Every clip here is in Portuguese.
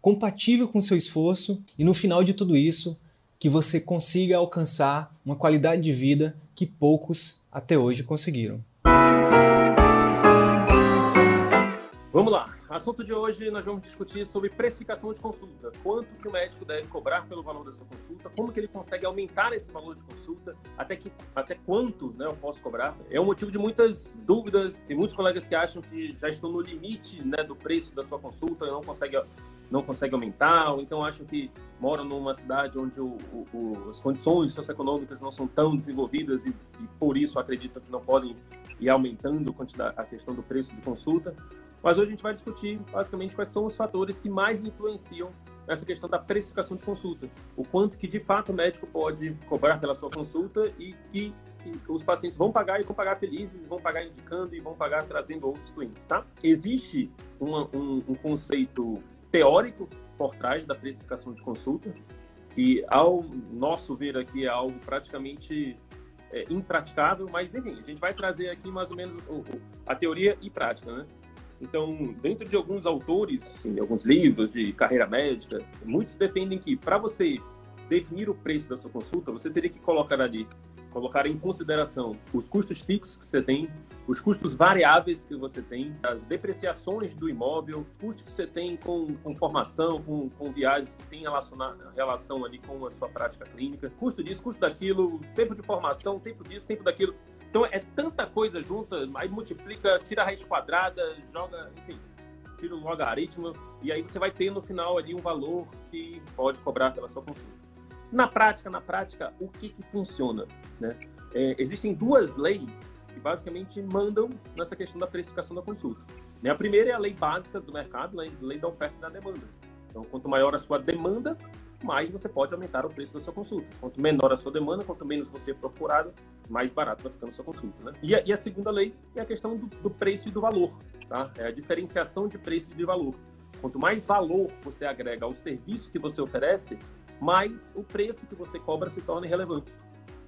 compatível com seu esforço e no final de tudo isso, que você consiga alcançar uma qualidade de vida que poucos até hoje conseguiram. Vamos lá. Assunto de hoje nós vamos discutir sobre precificação de consulta. Quanto que o médico deve cobrar pelo valor dessa consulta? Como que ele consegue aumentar esse valor de consulta? Até que até quanto, né, eu posso cobrar? É um motivo de muitas dúvidas. Tem muitos colegas que acham que já estão no limite, né, do preço da sua consulta e não consegue não consegue aumentar, ou então acham que moram numa cidade onde o, o, as condições socioeconômicas não são tão desenvolvidas e, e por isso acreditam que não podem ir aumentando a questão do preço de consulta. Mas hoje a gente vai discutir basicamente quais são os fatores que mais influenciam nessa questão da precificação de consulta. O quanto que de fato o médico pode cobrar pela sua consulta e que os pacientes vão pagar e vão pagar felizes, vão pagar indicando e vão pagar trazendo outros clientes, tá? Existe uma, um, um conceito teórico por trás da precificação de consulta, que ao nosso ver aqui é algo praticamente é, impraticável, mas enfim, a gente vai trazer aqui mais ou menos a teoria e prática, né? Então, dentro de alguns autores, em alguns livros de carreira médica, muitos defendem que para você definir o preço da sua consulta, você teria que colocar ali, colocar em consideração os custos fixos que você tem, os custos variáveis que você tem, as depreciações do imóvel, custos que você tem com, com formação, com, com viagens que têm relação ali com a sua prática clínica, custo disso, custo daquilo, tempo de formação, tempo disso, tempo daquilo. Então é tanta coisa junta, aí multiplica, tira a raiz quadrada, joga, enfim, tira o logaritmo, e aí você vai ter no final ali um valor que pode cobrar pela sua consulta. Na prática, na prática, o que, que funciona? Né? É, existem duas leis que basicamente mandam nessa questão da precificação da consulta. Né? A primeira é a lei básica do mercado, a lei da oferta e da demanda. Então, quanto maior a sua demanda, mais você pode aumentar o preço da sua consulta. Quanto menor a sua demanda, quanto menos você é procurado, mais barato vai ficando a sua consulta. Né? E, a, e a segunda lei é a questão do, do, preço e do valor. Tá? É a diferenciação de preço e de valor. Quanto mais valor você agrega ao serviço que você oferece, mais o preço que você cobra se torna relevante.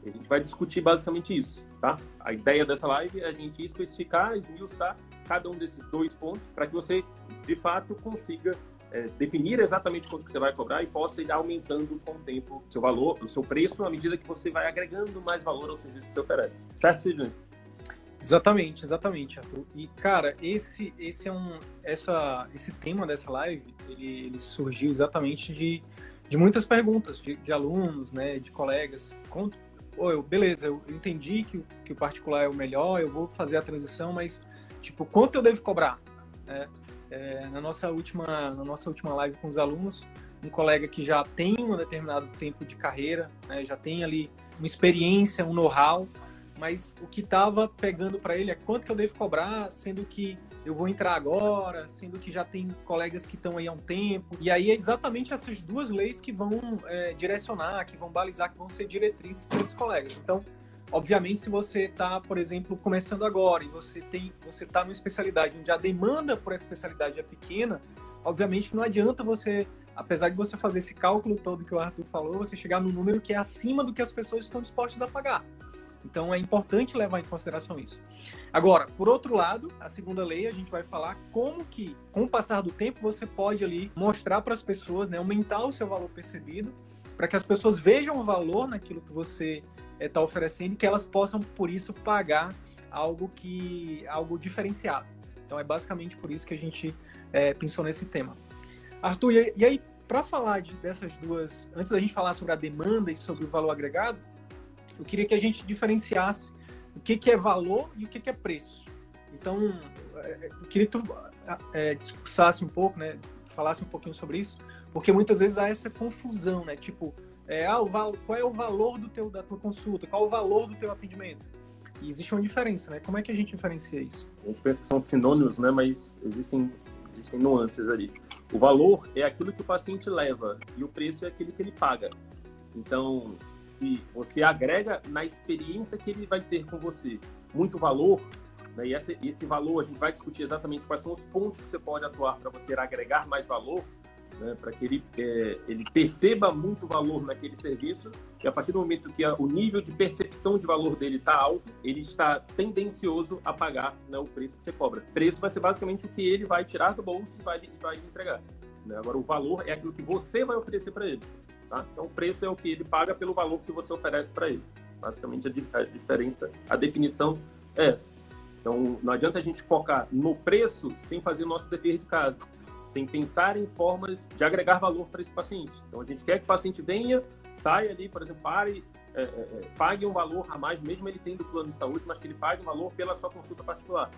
a gente vai discutir basicamente isso, tá? A ideia dessa live é a gente especificar, esmiuçar cada um desses dois pontos para que você, de fato, consiga é, definir exatamente quanto que você vai cobrar e possa ir aumentando com o tempo o seu valor, o seu preço, à medida que você vai agregando mais valor ao serviço que você oferece. Certo, Sidney? Exatamente, exatamente, Arthur. E cara, esse esse é um essa esse tema dessa live, ele, ele surgiu exatamente de, de muitas perguntas de, de alunos, né, de colegas. Conto, oh, eu, beleza, eu entendi que, que o particular é o melhor, eu vou fazer a transição, mas tipo, quanto eu devo cobrar? É, é, na, nossa última, na nossa última live com os alunos, um colega que já tem um determinado tempo de carreira, né, já tem ali uma experiência, um know-how, mas o que estava pegando para ele é quanto que eu devo cobrar, sendo que eu vou entrar agora, sendo que já tem colegas que estão aí há um tempo. E aí é exatamente essas duas leis que vão é, direcionar, que vão balizar, que vão ser diretrizes para esses colegas. Então, Obviamente, se você está, por exemplo, começando agora e você tem, você está numa especialidade onde a demanda por essa especialidade é pequena, obviamente não adianta você, apesar de você fazer esse cálculo todo que o Arthur falou, você chegar no número que é acima do que as pessoas estão dispostas a pagar. Então é importante levar em consideração isso. Agora, por outro lado, a segunda lei a gente vai falar como que, com o passar do tempo, você pode ali mostrar para as pessoas, né, aumentar o seu valor percebido, para que as pessoas vejam o valor naquilo que você está é, oferecendo que elas possam, por isso, pagar algo que algo diferenciado. Então é basicamente por isso que a gente é, pensou nesse tema. Arthur, e, aí, para falar de, dessas duas, antes da gente falar sobre a demanda e sobre o valor agregado, eu queria que a gente diferenciasse o que, que é valor e o que, que é preço. Então, é, eu queria que tu é, discursasse um pouco, né, falasse um pouquinho sobre isso, porque muitas vezes há essa confusão, né? Tipo, é, ah, o qual é o valor do teu, da tua consulta? Qual é o valor do teu atendimento? E existe uma diferença, né? Como é que a gente diferencia isso? A gente pensa que são sinônimos, né? Mas existem, existem nuances ali. O valor é aquilo que o paciente leva e o preço é aquilo que ele paga. Então, se você agrega na experiência que ele vai ter com você muito valor, né, e esse, esse valor a gente vai discutir exatamente quais são os pontos que você pode atuar para você agregar mais valor, né, para que ele, é, ele perceba muito valor naquele serviço e a partir do momento que a, o nível de percepção de valor dele está alto, ele está tendencioso a pagar né, o preço que você cobra. Preço vai ser basicamente o que ele vai tirar do bolso e vai, vai entregar. Né? Agora, o valor é aquilo que você vai oferecer para ele. Tá? Então, o preço é o que ele paga pelo valor que você oferece para ele. Basicamente, a, a diferença, a definição é essa. Então, não adianta a gente focar no preço sem fazer o nosso dever de casa sem pensar em formas de agregar valor para esse paciente. Então, a gente quer que o paciente venha, saia ali, por exemplo, pare, é, é, é, pague um valor a mais, mesmo ele tendo plano de saúde, mas que ele pague um valor pela sua consulta particular.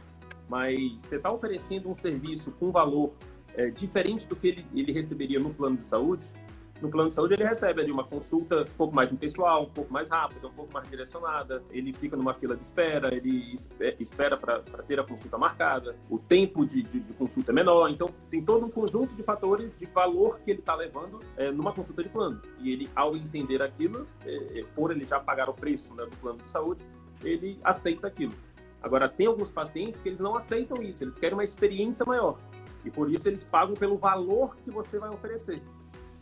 Mas você está oferecendo um serviço com valor é, diferente do que ele, ele receberia no plano de saúde, no plano de saúde ele recebe ali uma consulta um pouco mais impessoal, um pouco mais rápida, um pouco mais direcionada, ele fica numa fila de espera, ele espera para ter a consulta marcada, o tempo de, de, de, consulta é menor, então tem todo um conjunto de fatores de valor que ele está levando é, numa consulta de plano. E ele, ao entender aquilo, é, é, por ele já pagar o preço né, do plano de saúde, ele aceita aquilo. Agora, tem alguns pacientes que eles não aceitam isso, eles querem uma experiência maior. E por isso eles pagam pelo valor que você vai oferecer.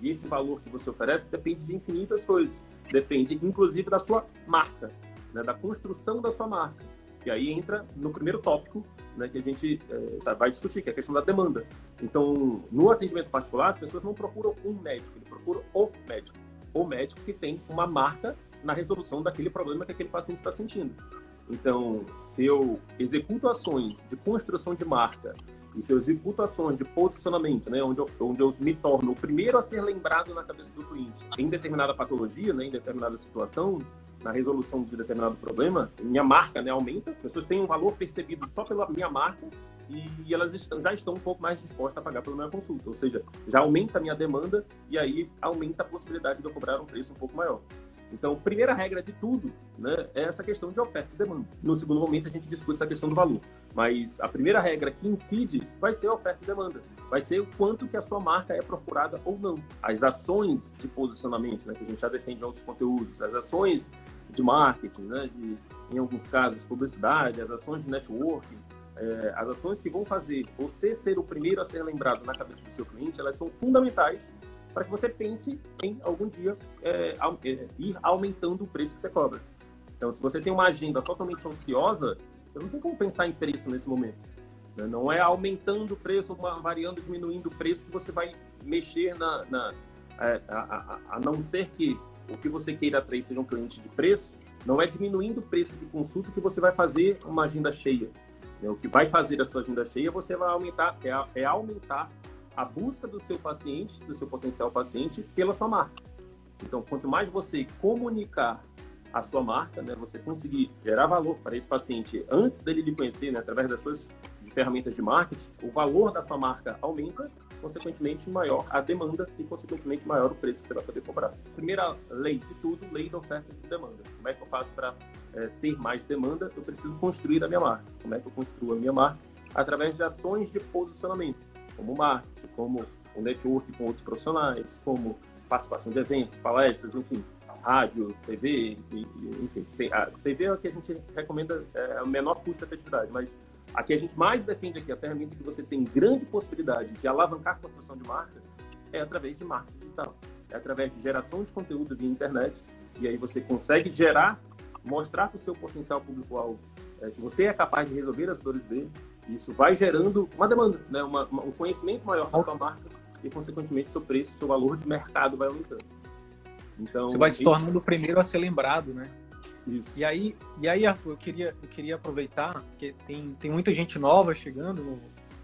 E esse valor que você oferece depende de infinitas coisas. Depende, inclusive, da sua marca, né? da construção da sua marca. E aí entra no primeiro tópico né, que a gente é, vai discutir, que é a questão da demanda. Então, no atendimento particular, as pessoas não procuram um médico, eles procuram o médico. O médico que tem uma marca na resolução daquele problema que aquele paciente está sentindo. Então, se eu executo ações de construção de marca e seus reputações de posicionamento, né, onde eu, onde eu me torno o primeiro a ser lembrado na cabeça do cliente em determinada patologia, né, em determinada situação, na resolução de determinado problema, minha marca né, aumenta, as pessoas têm um valor percebido só pela minha marca e elas estão, já estão um pouco mais dispostas a pagar pela minha consulta, ou seja, já aumenta a minha demanda e aí aumenta a possibilidade de eu cobrar um preço um pouco maior. Então, primeira regra de tudo né, é essa questão de oferta e demanda. No segundo momento, a gente discute essa questão do valor. Mas a primeira regra que incide vai ser a oferta e demanda. Vai ser o quanto que a sua marca é procurada ou não. As ações de posicionamento, né, que a gente já defende em outros conteúdos, as ações de marketing, né, de, em alguns casos, publicidade, as ações de networking, é, as ações que vão fazer você ser o primeiro a ser lembrado na cabeça do seu cliente, elas são fundamentais para que você pense em algum dia é, é, ir aumentando o preço que você cobra. Então, se você tem uma agenda totalmente ansiosa, você não tem como pensar em preço nesse momento. Né? Não é aumentando o preço, variando, diminuindo o preço que você vai mexer na. na é, a, a, a, não ser que o que você queira atrair seja um cliente de preço, não é diminuindo o preço de consulta que você vai fazer uma agenda cheia. Né? O que vai fazer a sua agenda cheia, você vai aumentar, é, é aumentar a busca do seu paciente, do seu potencial paciente, pela sua marca. Então, quanto mais você comunicar a sua marca, né, você conseguir gerar valor para esse paciente antes dele lhe conhecer, né, através das suas ferramentas de marketing, o valor da sua marca aumenta, consequentemente maior a demanda e consequentemente maior o preço que você vai poder cobrar. Primeira lei de tudo, lei da oferta e de demanda. Como é que eu faço para é, ter mais demanda? Eu preciso construir a minha marca. Como é que eu construo a minha marca? Através de ações de posicionamento como marketing, como o network com outros profissionais, como participação de eventos, palestras, enfim, rádio, TV, e, enfim. Tem, a TV é o que a gente recomenda, é o menor custo de efetividade, mas a que a gente mais defende aqui, a ferramenta que você tem grande possibilidade de alavancar a construção de marca, é através de marketing digital. É através de geração de conteúdo via internet, e aí você consegue gerar, mostrar para o seu potencial público-alvo é, que você é capaz de resolver as dores dele, isso vai gerando uma demanda, né? Uma, uma, um conhecimento maior da sua marca e, consequentemente, seu preço, seu valor de mercado vai aumentando. Então, Você vai se tornando o primeiro a ser lembrado, né? Isso. E aí, e aí Arthur, eu queria, eu queria aproveitar, porque tem, tem muita gente nova chegando no,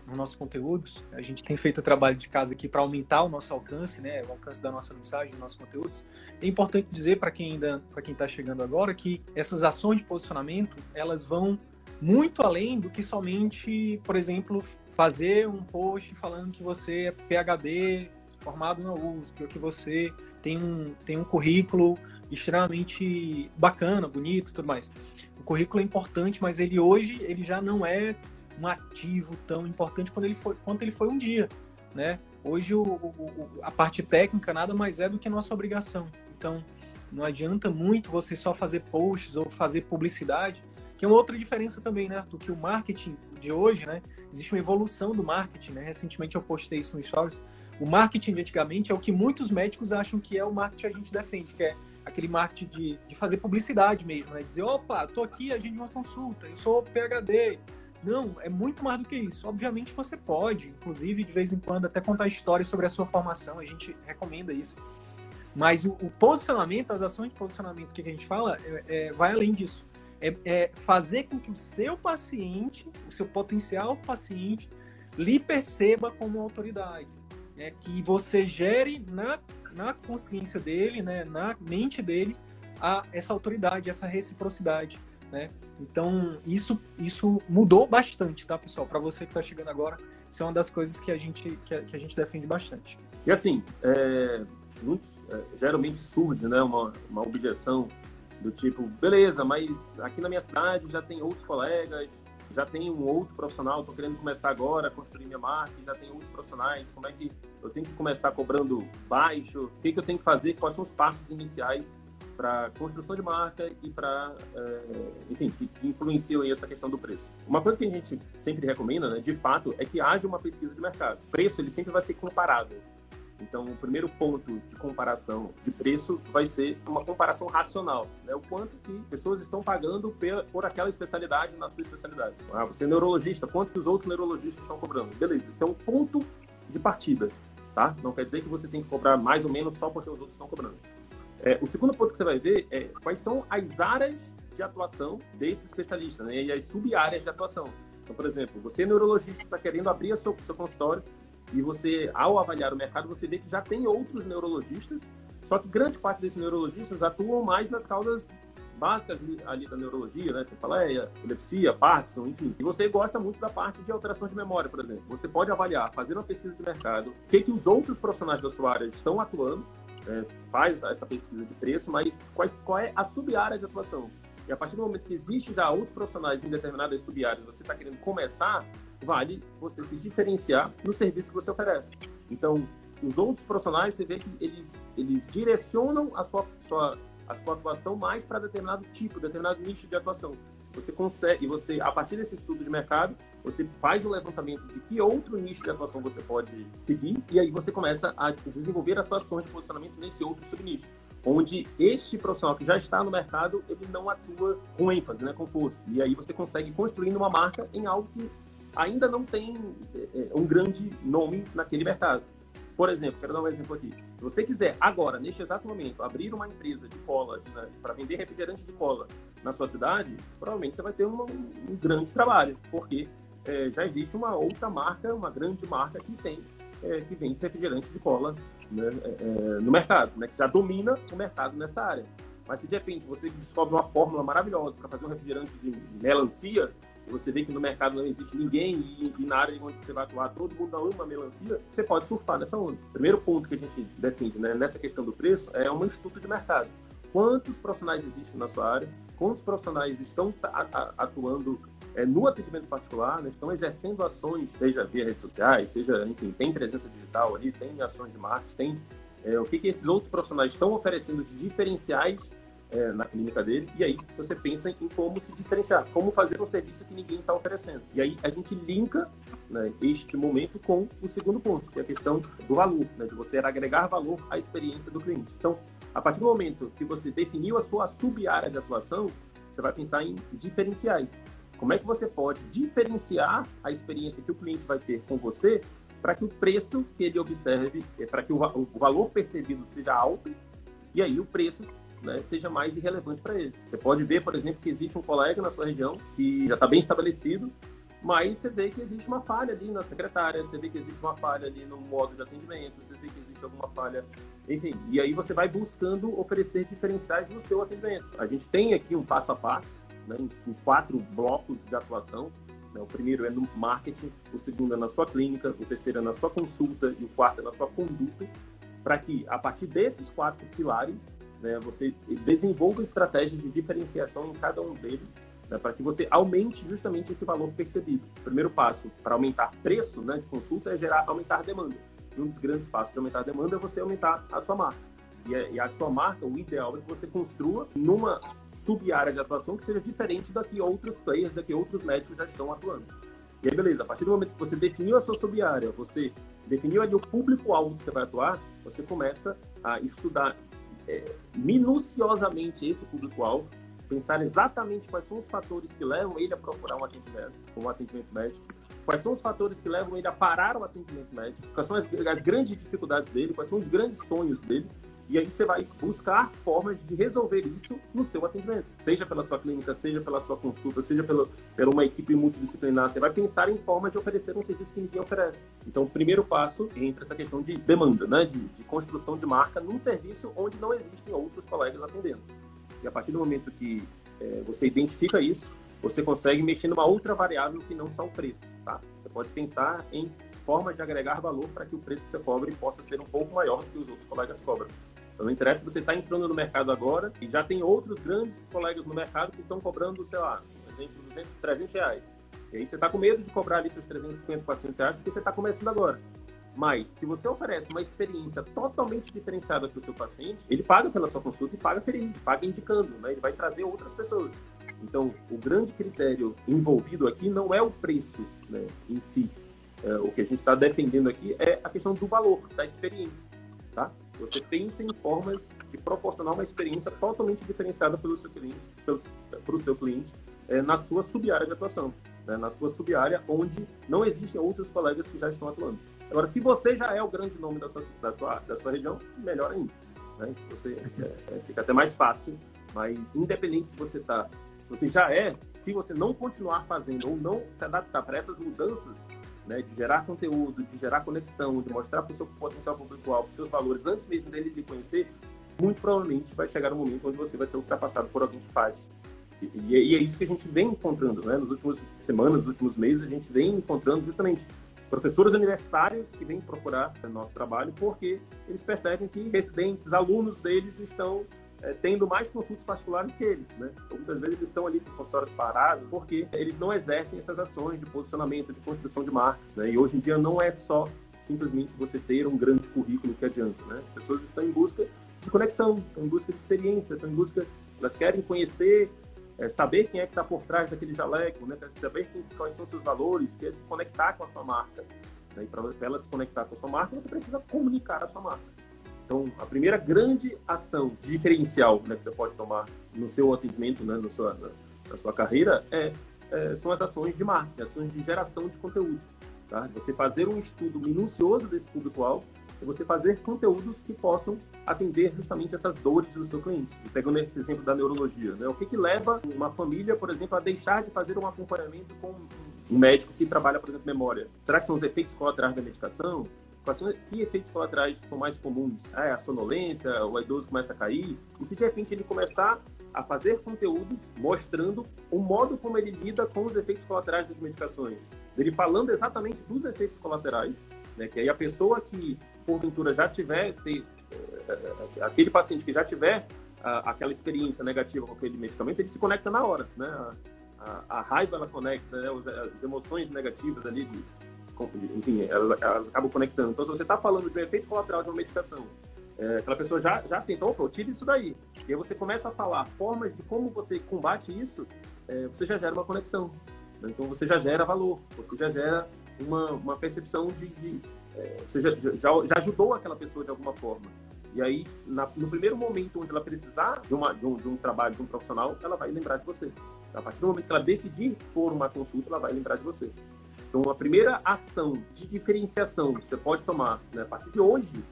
nos nossos conteúdos. A gente tem feito o trabalho de casa aqui para aumentar o nosso alcance, né? O alcance da nossa mensagem, dos nossos conteúdos. É importante dizer para quem ainda, para quem está chegando agora, que essas ações de posicionamento, elas vão muito além do que somente, por exemplo, fazer um post falando que você é PhD formado na USP, ou que você tem um, tem um currículo extremamente bacana, bonito, tudo mais. O currículo é importante, mas ele hoje ele já não é um ativo tão importante quanto ele foi, quanto ele foi um dia, né? hoje o, o, a parte técnica nada mais é do que nossa obrigação. Então, não adianta muito você só fazer posts ou fazer publicidade, que é uma outra diferença também, né, do que o marketing de hoje, né? Existe uma evolução do marketing, né? Recentemente eu postei isso no Stories. O marketing de antigamente é o que muitos médicos acham que é o marketing que a gente defende, que é aquele marketing de, de fazer publicidade mesmo, né? Dizer, opa, tô aqui, a gente uma consulta, eu sou PHD. Não, é muito mais do que isso. Obviamente você pode, inclusive, de vez em quando, até contar histórias sobre a sua formação, a gente recomenda isso. Mas o, o posicionamento, as ações de posicionamento que a gente fala, é, é, vai além disso. É, é fazer com que o seu paciente, o seu potencial paciente, lhe perceba como autoridade. Né? Que você gere na na consciência dele, né, na mente dele, a essa autoridade, essa reciprocidade, né? Então, isso, isso mudou bastante, tá, pessoal? Para você que está chegando agora, isso é uma das coisas que a gente, que a, que a gente defende bastante. E assim, é, muitos, é, geralmente surge né, uma, uma objeção do tipo, beleza, mas aqui na minha cidade já tem outros colegas, já tem um outro profissional, estou querendo começar agora construir minha marca, já tem outros profissionais, como é que eu tenho que começar cobrando baixo, o que, que eu tenho que fazer, quais são os passos iniciais para construção de marca e para, é, enfim, que, que influenciam essa questão do preço. Uma coisa que a gente sempre recomenda, né, de fato, é que haja uma pesquisa de mercado. O preço ele sempre vai ser comparável. Então, o primeiro ponto de comparação de preço vai ser uma comparação racional, né? O quanto que pessoas estão pagando por aquela especialidade na sua especialidade. Ah, você é neurologista, quanto que os outros neurologistas estão cobrando? Beleza, esse é um ponto de partida, tá? Não quer dizer que você tem que cobrar mais ou menos só porque os outros estão cobrando. É, o segundo ponto que você vai ver é quais são as áreas de atuação desse especialista, né? E as sub-áreas de atuação. Então, por exemplo, você é neurologista está querendo abrir seu, seu consultório e você, ao avaliar o mercado, você vê que já tem outros neurologistas, só que grande parte desses neurologistas atuam mais nas causas básicas ali da neurologia, né? É, epilepsia, Parkinson, enfim. E você gosta muito da parte de alterações de memória, por exemplo. Você pode avaliar, fazer uma pesquisa de mercado, o que, que os outros profissionais da sua área estão atuando, é, faz essa pesquisa de preço, mas quais, qual é a sub-área de atuação? E a partir do momento que existe já outros profissionais em determinadas sub-áreas, você está querendo começar, vale você se diferenciar no serviço que você oferece. Então, os outros profissionais, você vê que eles, eles direcionam a sua, sua, a sua atuação mais para determinado tipo, determinado nicho de atuação. Você consegue, você, a partir desse estudo de mercado, você faz o levantamento de que outro nicho de atuação você pode seguir, e aí você começa a desenvolver as suas ações de posicionamento nesse outro subnicho onde este profissional que já está no mercado, ele não atua com ênfase, né, com força. E aí você consegue construir uma marca em algo que ainda não tem é, um grande nome naquele mercado. Por exemplo, quero dar um exemplo aqui. Se você quiser agora, neste exato momento, abrir uma empresa de cola, né, para vender refrigerante de cola na sua cidade, provavelmente você vai ter um, um grande trabalho, porque é, já existe uma outra marca, uma grande marca que tem é, que vende refrigerante de cola né, é, é, no mercado, né, que já domina o mercado nessa área. Mas se de repente você descobre uma fórmula maravilhosa para fazer um refrigerante de melancia, você vê que no mercado não existe ninguém e, e, na área onde você vai atuar todo mundo ama melancia, você pode surfar nessa onda. Primeiro ponto que a gente defende né, nessa questão do preço é um estudo de mercado. Quantos profissionais existem na sua área? Quantos profissionais estão atuando é, no atendimento particular, né, estão exercendo ações, seja via redes sociais, seja, enfim, tem presença digital ali, tem ações de marketing, tem é, o que, que esses outros profissionais estão oferecendo de diferenciais é, na clínica dele, e aí você pensa em como se diferenciar, como fazer um serviço que ninguém está oferecendo. E aí a gente linka né, este momento com o segundo ponto, que é a questão do valor, né, de você agregar valor à experiência do cliente. Então, a partir do momento que você definiu a sua sub-área de atuação, você vai pensar em diferenciais. Como é que você pode diferenciar a experiência que o cliente vai ter com você para que o preço que ele observe, é, para que o, o, valor percebido seja alto e aí o preço né, seja mais irrelevante para ele. Você pode ver, por exemplo, que existe um colega na sua região que já está bem estabelecido, mas você vê que existe uma falha ali na secretária, você vê que existe uma falha ali no modo de atendimento, você vê que existe alguma falha, enfim. E aí você vai buscando oferecer diferenciais no seu atendimento. A gente tem aqui um passo a passo né, em, quatro blocos de atuação. Né? O primeiro é no marketing, o segundo é na sua clínica, o terceiro é na sua consulta e o quarto é na sua conduta, para que, a partir desses quatro pilares, né, você desenvolva estratégias de diferenciação em cada um deles, né, para que você aumente justamente esse valor percebido. O primeiro passo para aumentar preço né, de consulta é gerar, aumentar demanda. E um dos grandes passos de aumentar a demanda é você aumentar a sua marca. E a, e a sua marca, o ideal é que você construa numa sub-área de atuação que seja diferente da que outros players, da que outros médicos já estão atuando. E aí, beleza, a partir do momento que você definiu a sua sub-área, você definiu ali o público-alvo que você vai atuar, você começa a estudar é, minuciosamente esse público-alvo, pensar exatamente quais são os fatores que levam ele a procurar um atendimento, um atendimento médico, quais são os fatores que levam ele a parar o atendimento médico, quais são as, as grandes dificuldades dele, quais são os grandes sonhos dele, e aí você vai buscar formas de resolver isso no seu atendimento. Seja pela sua clínica, seja pela sua consulta, seja pelo, pela uma equipe multidisciplinar. Você vai pensar em formas de oferecer um serviço que ninguém oferece. Então, o primeiro passo entra essa questão de demanda, né? de, de construção de marca num serviço onde não existem outros colegas atendendo. E a partir do momento que é, você identifica isso, você consegue mexer numa outra variável que não só o preço. Tá? Você pode pensar em formas de agregar valor para que o preço que você cobre possa ser um pouco maior do que os outros colegas cobram. Então, não interessa se você está entrando no mercado agora e já tem outros grandes colegas no mercado que estão cobrando, sei lá, por exemplo, 200, 300 reais. E aí você está com medo de cobrar ali seus 350, 400 reais porque você está começando agora. Mas, se você oferece uma experiência totalmente diferenciada para o seu paciente, ele paga pela sua consulta e paga feliz, paga indicando, né? Ele vai trazer outras pessoas. Então, o grande critério envolvido aqui não é o preço né, em si. É, o que a gente está defendendo aqui é a questão do valor, da experiência, tá? Você pensa em formas de proporcionar uma experiência totalmente diferenciada pelo seu cliente, para o seu cliente, é, na sua sub-área de atuação, né? na sua sub-área onde não existem outros colegas que já estão atuando. Agora, se você já é o grande nome da sua, da sua, da sua região, melhor ainda. Né? Você, é, é, fica até mais fácil, mas independente se você está você já é, se você não continuar fazendo ou não se adaptar para essas mudanças, né, de gerar conteúdo, de gerar conexão, de mostrar para o seu potencial público-alvo seus valores antes mesmo dele lhe conhecer, muito provavelmente vai chegar um momento onde você vai ser ultrapassado por alguém que faz. E, e é isso que a gente vem encontrando, né? Nos últimos semanas, nos últimos meses, a gente vem encontrando justamente professores universitários que vêm procurar nosso trabalho porque eles percebem que residentes, alunos deles estão é, tendo mais consultas particulares que eles, né? Então, muitas vezes eles estão ali com consultórios parados porque eles não exercem essas ações de posicionamento, de construção de marca, né? E hoje em dia não é só simplesmente você ter um grande currículo que adianta, né? As pessoas estão em busca de conexão, estão em busca de experiência, estão em busca, elas querem conhecer, é, saber quem é que está por trás daquele jaleco, né? Saber quem, quais são seus valores, quer se conectar com a sua marca. Né? E para ela se conectar com a sua marca, você precisa comunicar a sua marca. Então, a primeira grande ação diferencial né, que você pode tomar no seu atendimento, né, na, sua, na, na sua carreira, é, é, são as ações de marketing, ações de geração de conteúdo. Tá? Você fazer um estudo minucioso desse público-alvo e você fazer conteúdos que possam atender justamente essas dores do seu cliente. E pegando esse exemplo da neurologia, né? o que, que leva uma família, por exemplo, a deixar de fazer um acompanhamento com um médico que trabalha, por exemplo, memória? Será que são os efeitos colaterais da medicação? Quais são que efeitos colaterais que são mais comuns? Ah, é a sonolência, o idoso começa a cair. E se de repente ele começar a fazer conteúdo mostrando o modo como ele lida com os efeitos colaterais das medicações. Ele falando exatamente dos efeitos colaterais, né? Que aí a pessoa que porventura já tiver ter, uh, aquele paciente que já tiver uh, aquela experiência negativa com aquele medicamento, ele se conecta na hora, né? A, a, a raiva ela conecta, né? as emoções negativas ali de enfim, elas, elas acabam conectando. Então, se você está falando de um efeito colateral de uma medicação, é, aquela pessoa já, já tentou, opa, tira isso daí. E aí você começa a falar formas de como você combate isso, é, você já gera uma conexão. Né? Então, você já gera valor, você já gera uma, uma percepção de. de é, você já, já, já ajudou aquela pessoa de alguma forma. E aí, na, no primeiro momento onde ela precisar de, uma, de, um, de um trabalho, de um profissional, ela vai lembrar de você. A partir do momento que ela decidir por uma consulta, ela vai lembrar de você. Então, a primeira ação de diferenciação que você pode tomar né, a partir de hoje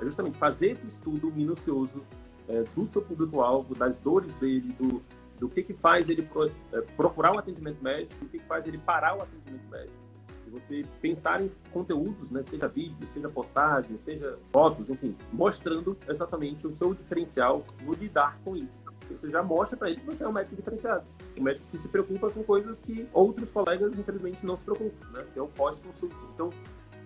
é justamente fazer esse estudo minucioso é, do seu público-alvo, das dores dele, do, do que, que faz ele pro, é, procurar um atendimento médico, do que, que faz ele parar o atendimento médico. E você pensar em conteúdos, né, seja vídeo, seja postagem, seja fotos, enfim, mostrando exatamente o seu diferencial no lidar com isso. Você já mostra para ele que você é um médico diferenciado. Um médico que se preocupa com coisas que outros colegas, infelizmente, não se preocupam, né? Que é o pós-consulta. Então,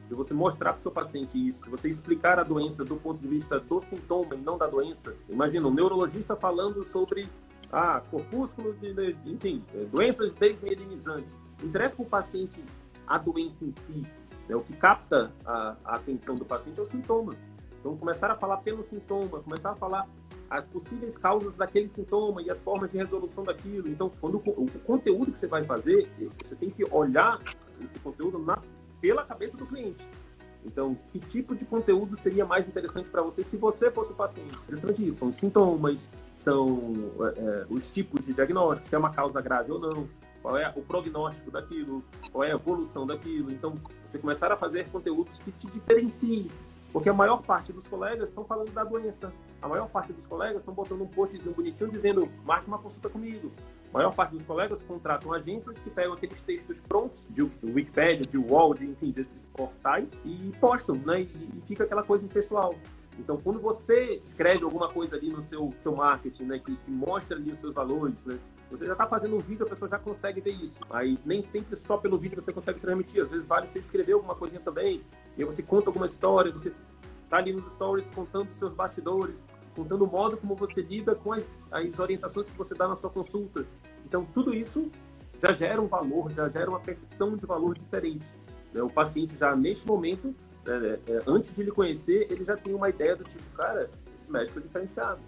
de você mostrar para o seu paciente isso, de você explicar a doença do ponto de vista do sintoma e não da doença. Imagina um neurologista falando sobre ah, corpúsculo de, enfim, é, doenças desmielinizantes. Interessa para o paciente a doença em si, Né? O que capta a, a atenção do paciente é o sintoma. Então, começar a falar pelo sintoma, começar a falar as possíveis causas daquele sintoma e as formas de resolução daquilo. Então, quando o, o conteúdo que você vai fazer, você tem que olhar esse conteúdo na, pela cabeça do cliente. Então, que tipo de conteúdo seria mais interessante para você se você fosse o paciente? Justamente isso, são os sintomas, são é, é, os tipos de diagnóstico, se é uma causa grave ou não, qual é o prognóstico daquilo, qual é a evolução daquilo. Então, você começar a fazer conteúdos que te diferenciem porque a maior parte dos colegas estão falando da doença. A maior parte dos colegas estão botando um postzinho bonitinho dizendo marque uma consulta comigo. A maior parte dos colegas contratam agências que pegam aqueles textos prontos de Wikipedia, de Wall, de, enfim, desses portais e postam, né? E, fica aquela coisa impessoal. Então, quando você escreve alguma coisa ali no seu, seu marketing, né, que, que mostra ali os seus valores, né, você já está fazendo um vídeo, a pessoa já consegue ver isso. Mas nem sempre só pelo vídeo você consegue transmitir. Às vezes vale você escrever alguma coisinha também, e você conta alguma história, você está ali nos stories contando seus bastidores, contando o modo como você lida com as, as orientações que você dá na sua consulta. Então, tudo isso já gera um valor, já gera uma percepção de valor diferente. Né? O paciente já, neste momento, né, é, antes de lhe conhecer, ele já tem uma ideia do tipo, cara, esse médico é diferenciado.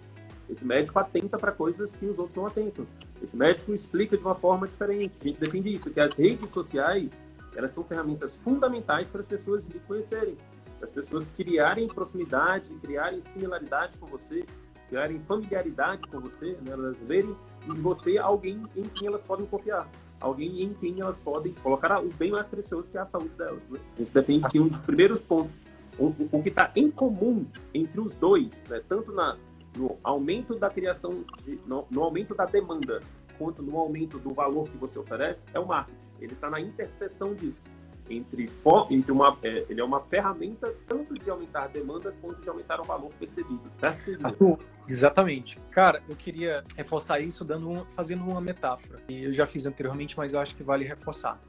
Esse médico atenta para coisas que os outros não atentam. Esse médico explica de uma forma diferente. A gente defende isso, que as redes sociais, elas são ferramentas fundamentais para as pessoas lhe conhecerem. Para as pessoas criarem proximidade, criarem similaridade com você, criarem familiaridade com você, né? elas verem em você alguém em quem elas podem confiar alguém em quem elas podem colocar o bem mais precioso que é a saúde delas. Né? A gente defende que um dos primeiros pontos, o, o que está em comum entre os dois, né, tanto na, no aumento da criação, de, no, no, aumento da demanda, quanto no aumento do valor que você oferece, é o marketing. Ele está na interseção disso. Entre, entre uma, é, ele é uma ferramenta tanto de aumentar a demanda quanto de aumentar o valor percebido, certo? exatamente. Cara, eu queria reforçar isso dando fazendo uma metáfora. Eu já fiz anteriormente, mas eu acho que vale reforçar.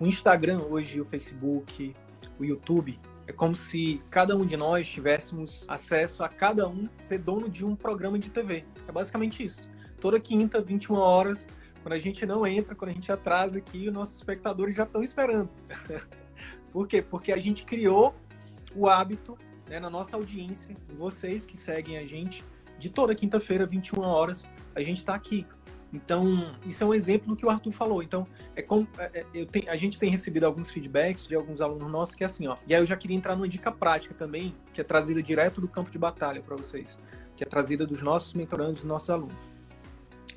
O Instagram hoje, o Facebook, o YouTube, é como se cada um de nós tivéssemos acesso a cada um ser dono de um programa de TV. É basicamente isso. Toda quinta, 21 horas, quando a gente não entra, quando a gente atrasa aqui, os nossos espectadores já estão esperando. Por quê? Porque a gente criou o hábito né, na nossa audiência, vocês que seguem a gente, de toda quinta-feira, 21 horas, a gente está aqui. Então, isso é um exemplo do que o Arthur falou. Então, é como é, é, a gente tem recebido alguns feedbacks de alguns alunos nossos que é assim, ó. E aí eu já queria entrar numa dica prática também, que é trazida direto do campo de batalha para vocês, que é trazida dos nossos mentorandos, dos nossos alunos.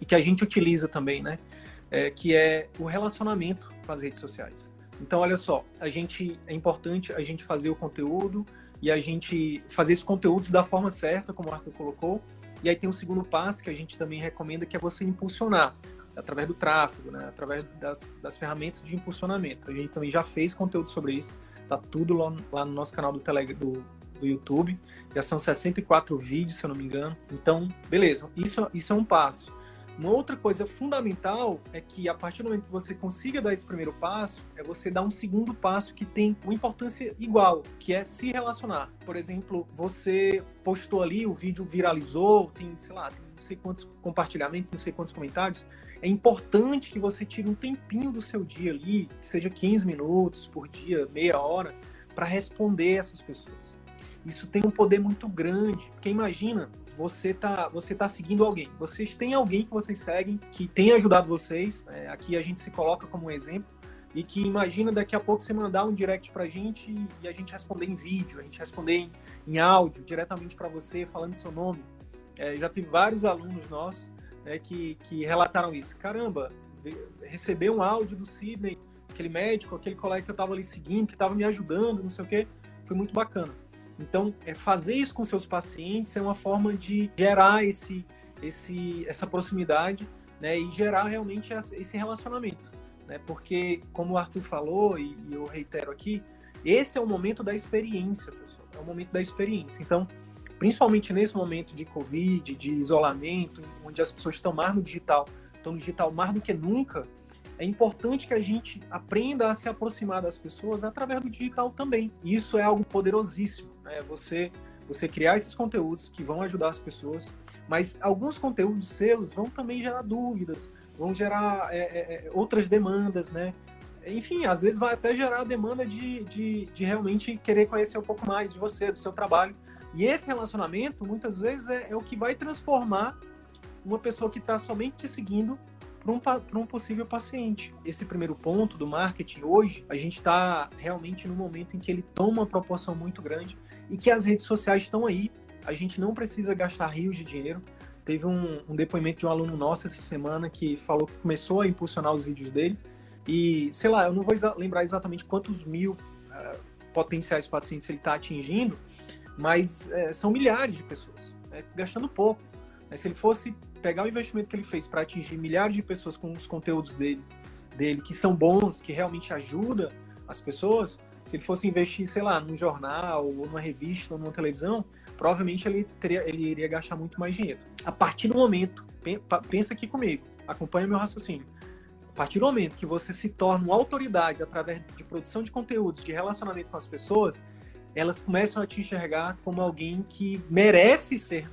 E que a gente utiliza também, né? É, que é o relacionamento com as redes sociais. Então, olha só, a gente é importante a gente fazer o conteúdo e a gente fazer esses conteúdos da forma certa, como o Arthur colocou, e aí tem um segundo passo que a gente também recomenda, que é você impulsionar através do tráfego, né? através das, das ferramentas de impulsionamento. A gente também já fez conteúdo sobre isso, tá tudo lá, lá no nosso canal do, Telegram, do, do YouTube. Já são 64 vídeos, se eu não me engano. Então, beleza, isso, isso é um passo. Uma outra coisa fundamental é que a partir do momento que você consiga dar esse primeiro passo, é você dar um segundo passo que tem uma importância igual, que é se relacionar. Por exemplo, você postou ali, o vídeo viralizou, tem, sei lá, não sei quantos compartilhamentos, não sei quantos comentários. É importante que você tire um tempinho do seu dia ali, que seja 15 minutos por dia, meia hora, para responder essas pessoas isso tem um poder muito grande. Porque imagina, você tá, você tá seguindo alguém. Vocês têm alguém que vocês seguem, que tem ajudado vocês. É, aqui a gente se coloca como um exemplo. E que imagina daqui a pouco você mandar um direct pra gente e a gente responder em vídeo, a gente responder em, em áudio, diretamente para você, falando seu nome. É, já tive vários alunos nossos né, que, que relataram isso. Caramba, receber um áudio do Sidney, aquele médico, aquele colega que eu estava ali seguindo, que estava me ajudando, não sei o quê, foi muito bacana. Então, é fazer isso com seus pacientes é uma forma de gerar esse, esse, essa proximidade né, e gerar realmente esse relacionamento. Né? Porque, como o Arthur falou, e, e eu reitero aqui, esse é o momento da experiência, pessoal. É o momento da experiência. Então, principalmente nesse momento de Covid, de isolamento, onde as pessoas estão mais no digital, estão no digital mais do que nunca, é importante que a gente aprenda a se aproximar das pessoas através do digital também. Isso é algo poderosíssimo, né? Você você criar esses conteúdos que vão ajudar as pessoas, mas alguns conteúdos seus vão também gerar dúvidas, vão gerar é, é, é outras demandas, né? enfim, às vezes vai até gerar a demanda de, de, de realmente querer conhecer um pouco mais de você, do seu trabalho. E esse relacionamento, muitas vezes, é, é o que vai transformar uma pessoa que está somente te seguindo para um, um possível paciente. Esse primeiro ponto do marketing hoje, a gente está realmente no momento em que ele toma uma proporção muito grande e que as redes sociais estão aí. A gente não precisa gastar rios de dinheiro. Teve um, um depoimento de um aluno nosso essa semana que falou que começou a impulsionar os vídeos dele e, sei lá, eu não vou lembrar exatamente quantos mil uh, potenciais pacientes ele está atingindo, mas uh, são milhares de pessoas, né, gastando pouco. Né, se ele fosse pegar o investimento que ele fez para atingir milhares de pessoas com os conteúdos dele, dele, que são bons, que realmente ajudam as pessoas, se ele fosse investir, sei lá, num jornal, ou numa revista, ou numa televisão, provavelmente ele, teria, ele iria gastar muito mais dinheiro. A partir do momento, pensa aqui comigo, acompanha meu raciocínio. A partir do momento que você se torna uma autoridade através de produção de conteúdos, de relacionamento com as pessoas, elas começam a te enxergar como alguém que merece ser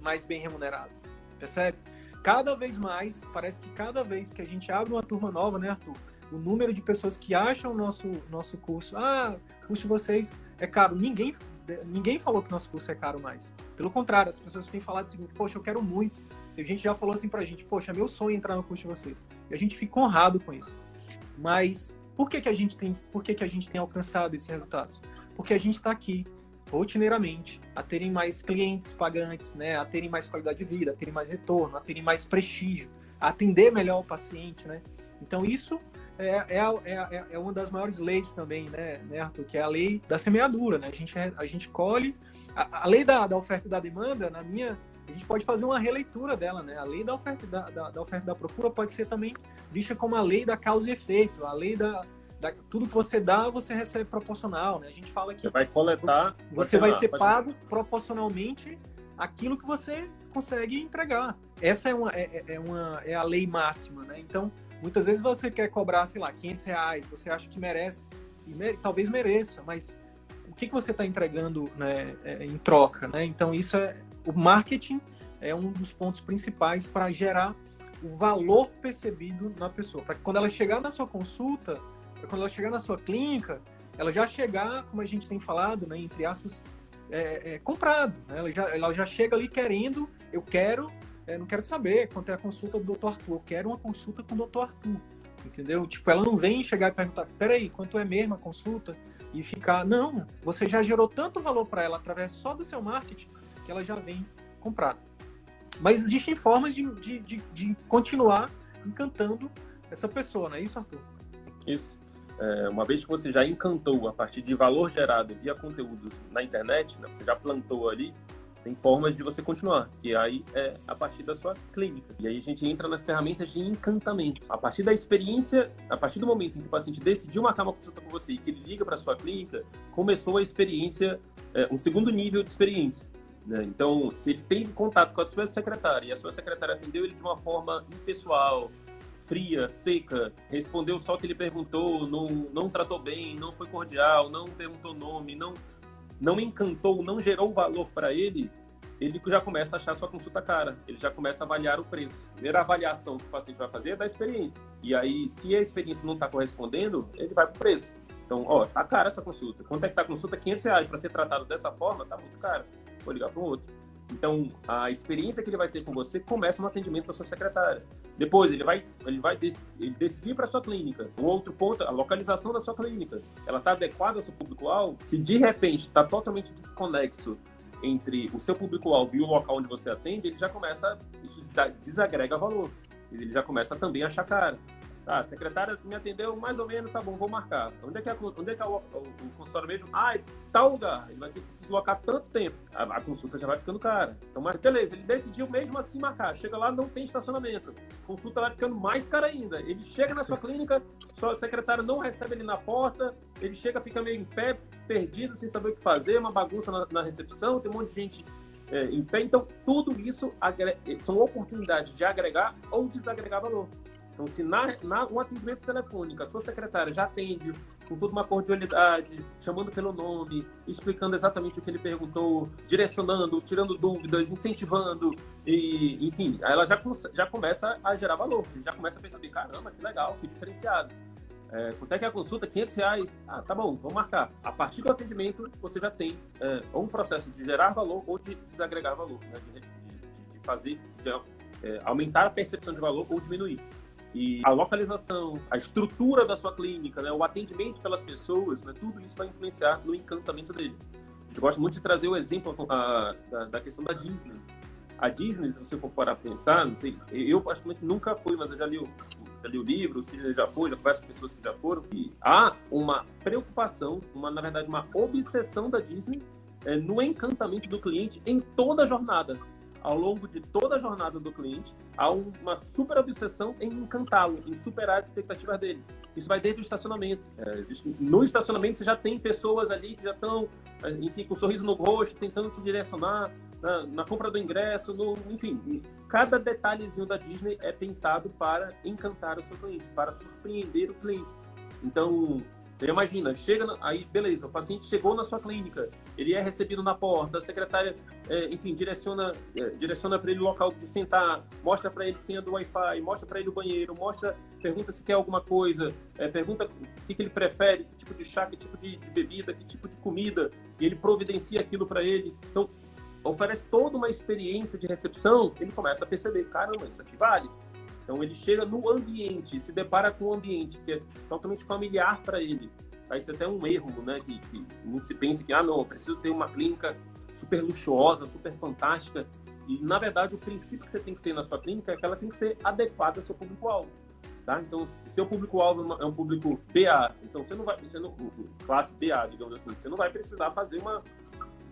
mais bem remunerado. Percebe? Cada vez mais, parece que cada vez que a gente abre uma turma nova, né, Arthur? O número de pessoas que acham o nosso, nosso curso, ah, curso de vocês é caro. Ninguém, ninguém falou que nosso curso é caro mais. Pelo contrário, as pessoas têm falado o seguinte, poxa, eu quero muito a gente já falou assim pra gente, poxa, meu sonho é entrar no curso de vocês. E a gente fica honrado com isso. Mas por que, que a gente tem, por que, que a gente tem alcançado esses resultados? Porque a gente está aqui rotineiramente a terem mais clientes pagantes, né, a terem mais qualidade de vida, a terem mais retorno, a terem mais prestígio, a atender melhor o paciente, né? Então isso é, é, é, é, uma das maiores leis também, né, né, Arthur? Que é a lei da semeadura, né? A gente, a gente colhe. A, a lei da, da oferta e da demanda, na minha, a gente pode fazer uma releitura dela, né? A lei da oferta da, da, da oferta da procura pode ser também vista como a lei da causa e efeito, a lei da, da tudo que você dá, você recebe proporcional, né? A gente fala que você vai coletar, você, você vai ser pago proporcionalmente aquilo que você consegue entregar. Essa é uma, é, é, é, uma, é a lei máxima, né? Então, muitas vezes você quer cobrar, sei lá, 500 reais, você acha que merece, e mere, talvez mereça, mas o que, que você está entregando né, é, em troca, né? Então, isso é, o marketing é um dos pontos principais para gerar o valor percebido na pessoa. Para que quando ela chegar na sua consulta, quando ela chegar na sua clínica, ela já chegar, como a gente tem falado, né, entre aspas, é, é, comprado. Né? Ela, já, ela já chega ali querendo, eu quero, é, não quero saber quanto é a consulta do Dr. Arthur, eu quero uma consulta com o Dr. Arthur. Entendeu? Tipo, ela não vem chegar e perguntar, peraí, quanto é mesmo a consulta? E ficar, não, você já gerou tanto valor para ela através só do seu marketing que ela já vem comprada. Mas existem formas de, de, de, de continuar encantando essa pessoa, não é isso, Arthur? Isso. É, uma vez que você já encantou a partir de valor gerado via conteúdo na internet, né, você já plantou ali, tem formas de você continuar, que aí é a partir da sua clínica. E aí a gente entra nas ferramentas de encantamento. A partir da experiência, a partir do momento em que o paciente decidiu marcar uma consulta com você e que ele liga para sua clínica, começou a experiência, é, um segundo nível de experiência. Né? Então, se ele tem contato com a sua secretária e a sua secretária atendeu ele de uma forma impessoal, fria, seca, respondeu só o que ele perguntou, não, não tratou bem, não foi cordial, não perguntou nome, não, não encantou, não gerou valor para ele, ele já começa a achar sua consulta cara, ele já começa a avaliar o preço. A primeira avaliação que o paciente vai fazer é da experiência. E aí, se a experiência não está correspondendo, ele vai para o preço. Então, ó, tá cara essa consulta. Quanto é que tá a consulta? 500 reais para ser tratado dessa forma, tá muito caro vou ligar para o outro. Então, a experiência que ele vai ter com você começa no atendimento da sua secretária. Depois, ele vai, ele vai ele decidir para sua clínica. Um outro ponto, a localização da sua clínica. Ela está adequada ao seu público-alvo? Se de repente está totalmente desconexo entre o seu público-alvo e o local onde você atende, ele já começa, isso desagrega valor. Ele já começa também a achar caro. Tá, a secretária me atendeu mais ou menos, tá bom, vou marcar. Onde é que é, onde é, que é o, o, consultório mesmo? Ah, tal lugar. Ele vai ter que se deslocar tanto tempo. A, a, consulta já vai ficando cara. Então, mas beleza, ele decidiu mesmo assim marcar. Chega lá, não tem estacionamento. A consulta vai ficando mais cara ainda. Ele chega na sua clínica, sua secretária não recebe ele na porta, ele chega, fica meio em pé, perdido, sem saber o que fazer, uma bagunça na, na recepção, tem um monte de gente é, em pé. Então, tudo isso são oportunidades de agregar ou desagregar valor. Então, se na, na, um atendimento telefônico a sua secretária já atende com toda uma cordialidade, chamando pelo nome, explicando exatamente o que ele perguntou, direcionando, tirando dúvidas, incentivando, e, enfim, aí ela já, já começa a gerar valor, já começa a perceber, caramba, que legal, que diferenciado. É, quanto é que é a consulta? 500 reais. Ah, tá bom, vamos marcar. A partir do atendimento, você já tem é, um processo de gerar valor ou de desagregar valor, né? de, de, de, fazer, de é, aumentar a percepção de valor ou diminuir. E a localização, a estrutura da sua clínica, né? o atendimento pelas pessoas, né? tudo isso vai influenciar no encantamento dele. A gente gosta muito de trazer o exemplo a, da, questão da Disney. A Disney, se você for parar a pensar, não sei, eu particularmente nunca fui, mas eu já li o, já li o livro, o Sidney já foi, já converso com pessoas que já foram, e há uma preocupação, uma, na verdade, uma obsessão da Disney é, no encantamento do cliente em toda a jornada. Ao longo de toda a jornada do cliente, há uma super obsessão em encantá-lo, em superar as expectativas dele. Isso vai desde o estacionamento. É, no estacionamento, você já tem pessoas ali que já estão, enfim, com um sorriso no rosto, tentando te direcionar na, na compra do ingresso, no, enfim, cada detalhezinho da Disney é pensado para encantar o seu cliente, para surpreender o cliente. Então, você imagina, chega, aí beleza, o paciente chegou na sua clínica, ele é recebido na porta, a secretária, é, enfim, direciona, é, direciona para ele o local de sentar, mostra para ele senha do Wi-Fi, mostra para ele o banheiro, mostra, pergunta se quer alguma coisa, é, pergunta o que, que, ele prefere, que tipo de chá, que tipo de, de bebida, que tipo de comida, e ele providencia aquilo para ele. Então, oferece toda uma experiência de recepção, ele começa a perceber, caramba, isso aqui vale. Então ele chega no ambiente, se depara com um ambiente que é totalmente familiar para ele. Aí é até um erro, né? Que, que muito se pensa que, ah, não, preciso ter uma clínica super luxuosa, super fantástica. E, na verdade, o princípio que você tem que ter na sua clínica é que ela tem que ser adequada ao seu público-alvo. Tá? Então, se seu público-alvo é um público BA, então você não vai, você não, classe BA, digamos assim, você não vai precisar fazer uma,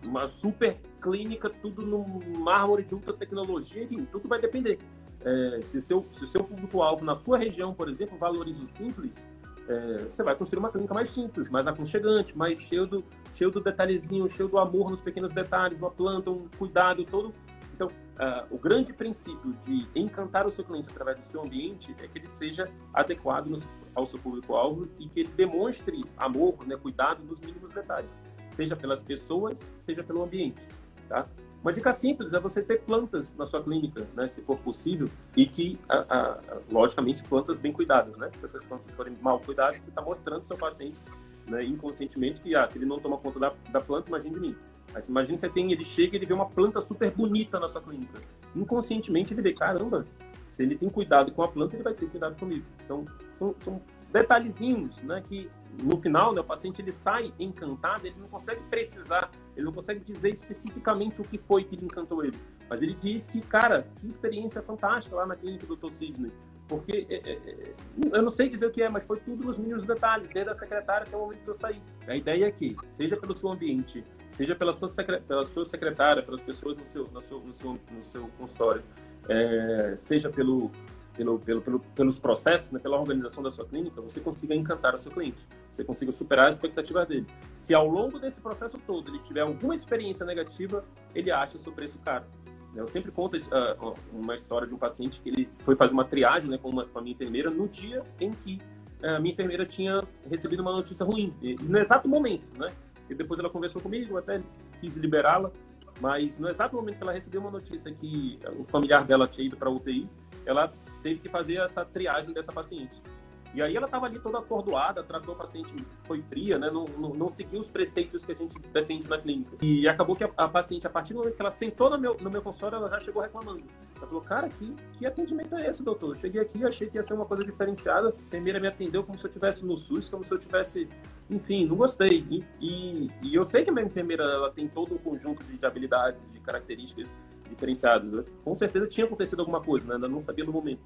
uma super clínica, tudo no mármore de ultra tecnologia, enfim, tudo vai depender. É, se, seu, se o seu público-alvo na sua região, por exemplo, valoriza o simples, é, você vai construir uma clínica mais simples, mais aconchegante, mais cheio do, cheio do detalhezinho, cheio do amor nos pequenos detalhes, uma planta, um cuidado todo. Então, uh, o grande princípio de encantar o seu cliente através do seu ambiente é que ele seja adequado ao seu público-alvo e que ele demonstre amor, né, cuidado nos mínimos detalhes seja pelas pessoas, seja pelo ambiente, tá? Uma dica simples é você ter plantas na sua clínica, né, se for possível, e que, a, a, logicamente, plantas bem cuidadas, né? Se essas plantas forem mal cuidadas, você está mostrando ao seu paciente, né, inconscientemente, que ah, se ele não toma conta da, da planta, imagine de mim. Mas imagine você tem, ele chega e ele vê uma planta super bonita na sua clínica. Inconscientemente ele vê, caramba, se ele tem cuidado com a planta, ele vai ter cuidado comigo. Então, são, são detalhezinhos, né, que no final, né, o paciente ele sai encantado, ele não consegue precisar, ele não consegue dizer especificamente o que foi que encantou ele. Mas ele diz que, cara, que experiência fantástica lá na clínica do Dr. Sidney. Porque é, é, é, eu não sei dizer o que é, mas foi tudo nos mínimos detalhes, desde a secretária até o momento que eu saí. A ideia é que, seja pelo seu ambiente, seja pela sua, pela sua secretária, pelas pessoas no seu, no seu, no seu, no seu consultório, é, seja pelo, pelo, pelo, pelo, pelos processos, né, pela organização da sua clínica, você consiga encantar o seu cliente, você consiga superar as expectativas dele. Se ao longo desse processo todo ele tiver alguma experiência negativa, ele acha seu preço caro. Eu sempre conto uh, uma história de um paciente que ele foi fazer uma triagem né, com, uma, com a minha enfermeira no dia em que a minha enfermeira tinha recebido uma notícia ruim, e, no exato momento, né? E depois ela conversou comigo, até quis liberá-la, mas no exato momento que ela recebeu uma notícia que o familiar dela tinha ido para UTI, ela teve que fazer essa triagem dessa paciente. E aí ela estava ali toda acordoada, tratou a paciente, foi fria, né? Não, não, não, seguiu os preceitos que a gente defende na clínica. E acabou que a, a, paciente, a partir do momento que ela sentou no meu, no meu consultório, ela já chegou reclamando. Ela falou, cara, que, que atendimento é esse, doutor? Eu cheguei aqui, achei que ia ser uma coisa diferenciada. A enfermeira me atendeu como se eu estivesse no SUS, como se eu tivesse... Enfim, não gostei. E, e, e eu sei que a minha enfermeira ela tem todo um conjunto de, de habilidades, de características diferenciadas. Né? Com certeza tinha acontecido alguma coisa, né? ainda não sabia no momento.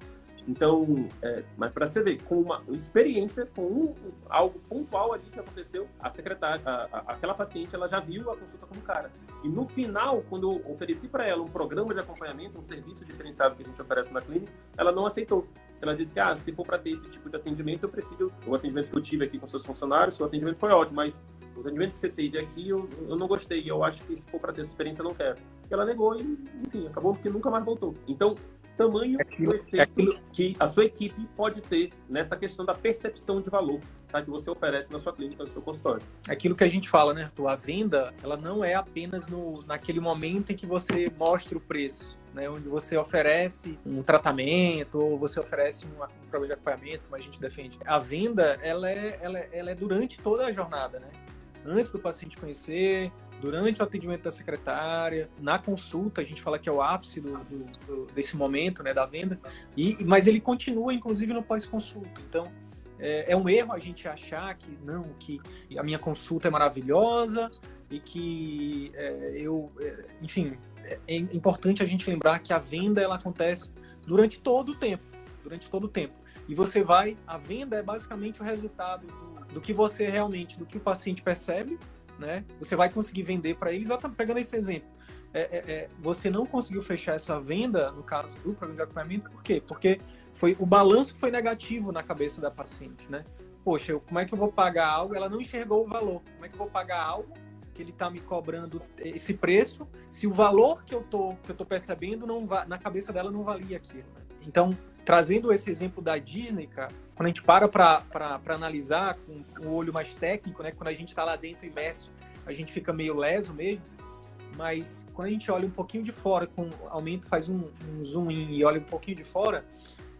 Então, é, mas para você ver, com uma experiência, com um, algo pontual ali que aconteceu, a secretária, a, a, aquela paciente, ela já viu a consulta como cara. E no final, quando eu ofereci para ela um programa de acompanhamento, um serviço diferenciado que a gente oferece na clínica, ela não aceitou. Ela disse que, ah, se for para ter esse tipo de atendimento, eu prefiro o atendimento que eu tive aqui com seus funcionários, seu atendimento foi ótimo, mas o atendimento que você teve aqui, eu, eu não gostei, eu acho que se for para ter essa experiência, eu não quero. E ela negou e, enfim, acabou porque nunca mais voltou. Então, tamanho do efeito aquilo... que a sua equipe pode ter nessa questão da percepção de valor tá, que você oferece na sua clínica, no seu consultório. Aquilo que a gente fala, né, Arthur? A venda, ela não é apenas no, naquele momento em que você mostra o preço. Né, onde você oferece um tratamento ou você oferece um, um programa de acompanhamento, como a gente defende. A venda, ela é, ela, é, ela é durante toda a jornada, né? Antes do paciente conhecer, durante o atendimento da secretária, na consulta, a gente fala que é o ápice do, do, do, desse momento, né, da venda, e, mas ele continua, inclusive, no pós-consulta. Então, é, é, um erro a gente achar que, não, que a minha consulta é maravilhosa e que é, eu, é, enfim, é, importante a gente lembrar que a venda, ela acontece durante todo o tempo, durante todo o tempo. E você vai, a venda é basicamente o resultado do, do que você realmente, do que o paciente percebe né? Você vai conseguir vender para ele, exatamente pegando esse exemplo. É, é, é, você não conseguiu fechar essa venda no caso do programa de acompanhamento, por quê? Porque foi o balanço foi negativo na cabeça da paciente, né? Poxa, eu, como é que eu vou pagar algo? Ela não enxergou o valor. Como é que eu vou pagar algo que ele está me cobrando esse preço se o valor que eu tô que eu tô percebendo não na cabeça dela não valia aquilo? Então, trazendo esse exemplo da Disney, cara, quando a gente para para analisar com o olho mais técnico, né, quando a gente está lá dentro imerso, a gente fica meio leso mesmo, mas quando a gente olha um pouquinho de fora, com aumento, faz um, um zoom in e olha um pouquinho de fora,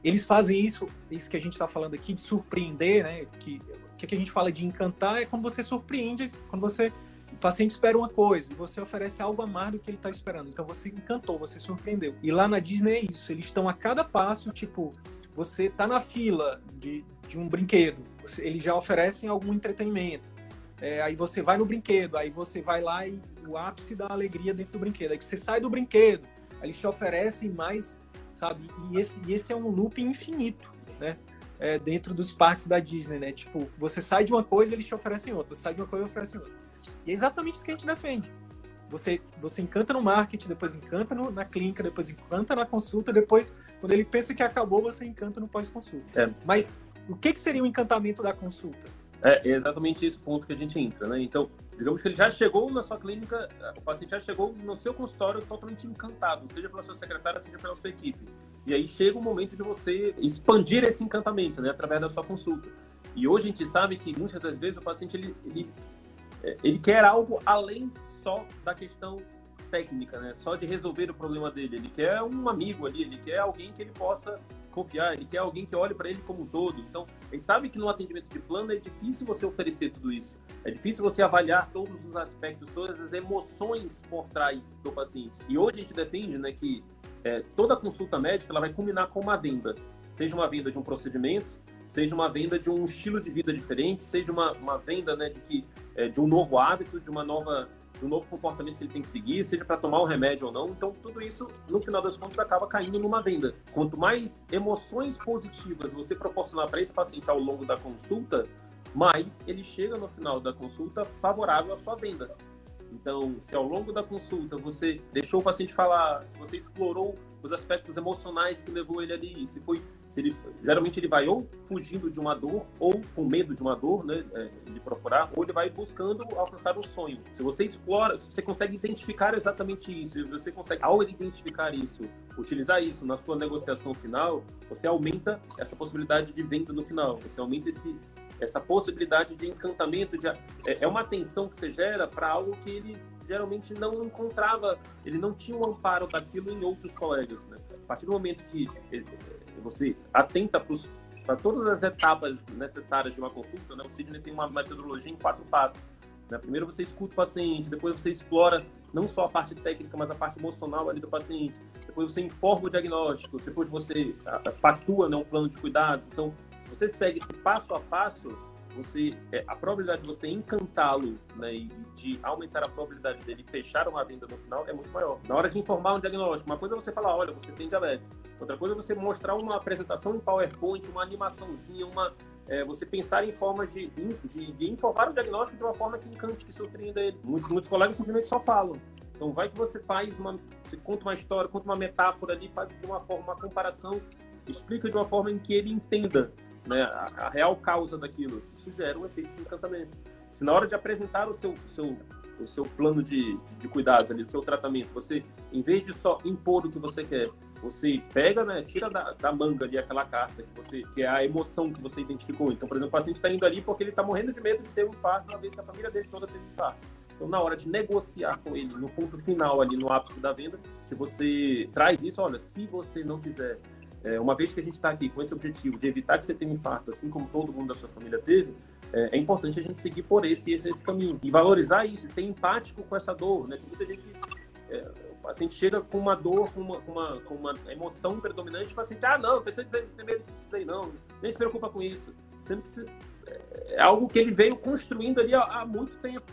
eles fazem isso, isso que a gente está falando aqui, de surpreender, né? Que, o que a gente fala de encantar é quando você surpreende, quando você o paciente espera uma coisa e você oferece algo a mais do que ele está esperando. Então você encantou, você surpreendeu. E lá na Disney é isso. Eles estão a cada passo, tipo, você tá na fila de, de um brinquedo, você, eles já oferecem algum entretenimento. É, aí você vai no brinquedo, aí você vai lá e o ápice da alegria dentro do brinquedo. Aí você sai do brinquedo, eles te oferecem mais, sabe? E esse, e esse é um loop infinito, né? É, dentro dos parques da Disney, né? Tipo, você sai de uma coisa, eles te oferecem outra. Você sai de uma coisa, oferecem outra. E é exatamente isso que a gente defende. Você, você encanta no marketing, depois encanta no, na clínica, depois encanta na consulta, depois, quando ele pensa que acabou, você encanta no pós-consulta. É. Mas o que, que seria o encantamento da consulta? É exatamente esse ponto que a gente entra, né? Então, digamos que ele já chegou na sua clínica, o paciente já chegou no seu consultório totalmente encantado, seja pela sua secretária, seja pela sua equipe. E aí chega o momento de você expandir esse encantamento, né, através da sua consulta. E hoje a gente sabe que muitas das vezes o paciente ele, ele ele quer algo além só da questão técnica, né? Só de resolver o problema dele. Ele quer um amigo ali, ele quer alguém que ele possa confiar, ele quer alguém que olhe para ele como um todo. Então, ele sabe que no atendimento de plano é difícil você oferecer tudo isso. É difícil você avaliar todos os aspectos, todas as emoções por trás do paciente. E hoje a gente defende, né, que é, toda consulta médica ela vai culminar com uma venda, seja uma venda de um procedimento, seja uma venda de um estilo de vida diferente, seja uma, uma venda né, de, que, é, de um novo hábito, de uma nova de um novo comportamento que ele tem que seguir, seja para tomar um remédio ou não. Então, tudo isso, no final das contas, acaba caindo numa venda. Quanto mais emoções positivas você proporcionar para esse paciente ao longo da consulta, mais ele chega no final da consulta favorável à sua venda. Então, se ao longo da consulta você deixou o paciente falar, se você explorou os aspectos emocionais que levou ele ali, se foi ele, geralmente ele vai ou fugindo de uma dor ou com medo de uma dor, né, é, de procurar, ou ele vai buscando alcançar um sonho. Se você explora, se você consegue identificar exatamente isso, você consegue, ao identificar isso, utilizar isso na sua negociação final, você aumenta essa possibilidade de venda no final, você aumenta esse essa possibilidade de encantamento, de, é, é uma atenção que você gera para algo que ele geralmente não encontrava, ele não tinha o um amparo daquilo em outros colegas. Né? A partir do momento que você atenta para todas as etapas necessárias de uma consulta, né? o Sidney tem uma metodologia em quatro passos. Né? Primeiro você escuta o paciente, depois você explora não só a parte técnica, mas a parte emocional ali do paciente. Depois você informa o diagnóstico, depois você pactua né, um plano de cuidados. Então, se você segue esse passo a passo, você é, a probabilidade de você encantá-lo né, e de aumentar a probabilidade dele fechar uma venda no final é muito maior. Na hora de informar um diagnóstico, uma coisa é você falar, olha, você tem diabetes. Outra coisa é você mostrar uma apresentação em PowerPoint, uma animaçãozinha, uma é, você pensar em formas de, de, de, informar o diagnóstico de uma forma que encante, que surpreenda ele. Muitos, muitos colegas simplesmente só falam. Então vai que você faz uma, você conta uma história, conta uma metáfora ali, faz de uma forma uma comparação, explica de uma forma em que ele entenda né, a, a, real causa daquilo. Isso gera um efeito de encantamento. Se na hora de apresentar o seu, seu, o seu plano de, de, de cuidados, ali, o seu tratamento, você, em vez de só impor o que você quer, você pega, né, tira da, da, manga ali aquela carta que você que é a emoção que você identificou. Então, por exemplo, o paciente está indo ali porque ele está morrendo de medo de ter um infarto, uma vez que a família dele toda teve infarto. Então, na hora de negociar com ele, no ponto final ali, no ápice da venda, se você traz isso, olha, se você não quiser, é, uma vez que a gente está aqui com esse objetivo de evitar que você tenha um infarto, assim como todo mundo da sua família teve, é, é importante a gente seguir por esse, esse, esse caminho e valorizar isso, ser empático com essa dor, né? Tem muita gente que é, o paciente chega com uma dor, com uma, com uma, com uma emoção predominante, o paciente, ah, não, precisa ter medo disso daí, não, nem se preocupa com isso. Sendo que é, é algo que ele veio construindo ali há, há muito tempo.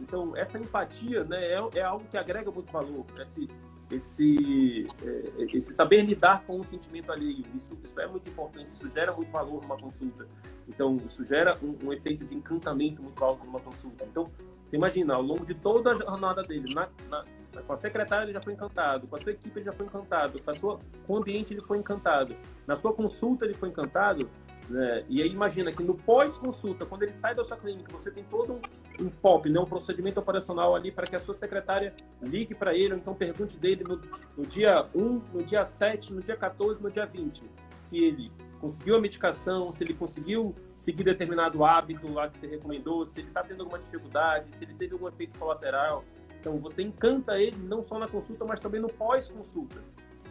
Então, essa empatia né, é, é, algo que agrega muito valor. Esse, esse, é, esse saber lidar com o sentimento alheio. Isso, isso é muito importante, isso gera muito valor numa consulta. Então, isso gera um, um efeito de encantamento muito alto numa consulta. Então, imagina, ao longo de toda a jornada dele, na, na, com a secretária ele já foi encantado, com a sua equipe ele já foi encantado, com, a sua, com o ambiente ele foi encantado, na sua consulta ele foi encantado, né? E aí imagina que no pós-consulta, quando ele sai da sua clínica, você tem todo um, um POP, né? um procedimento operacional ali para que a sua secretária ligue para ele, ou então pergunte dele no, no dia 1, no dia 7, no dia 14, no dia 20, se ele conseguiu a medicação, se ele conseguiu seguir determinado hábito lá que você recomendou, se ele está tendo alguma dificuldade, se ele teve algum efeito colateral. Então, você encanta ele não só na consulta, mas também no pós-consulta.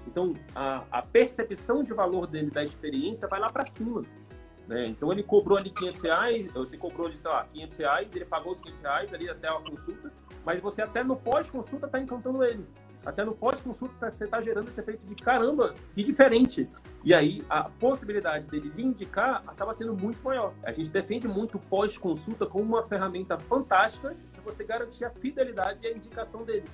Então, a, a, percepção de valor dele da experiência vai lá para cima. Né? Então, ele cobrou ali 500 reais, você cobrou ali, sei lá, 500 reais, ele pagou os 500 reais ali até a consulta, mas você até no pós-consulta está encantando ele. Até no pós-consulta tá, você está gerando esse efeito de caramba, que diferente. E aí a possibilidade dele lhe indicar acaba sendo muito maior. A gente defende muito o pós-consulta como uma ferramenta fantástica de você garantir a fidelidade e a indicação dele.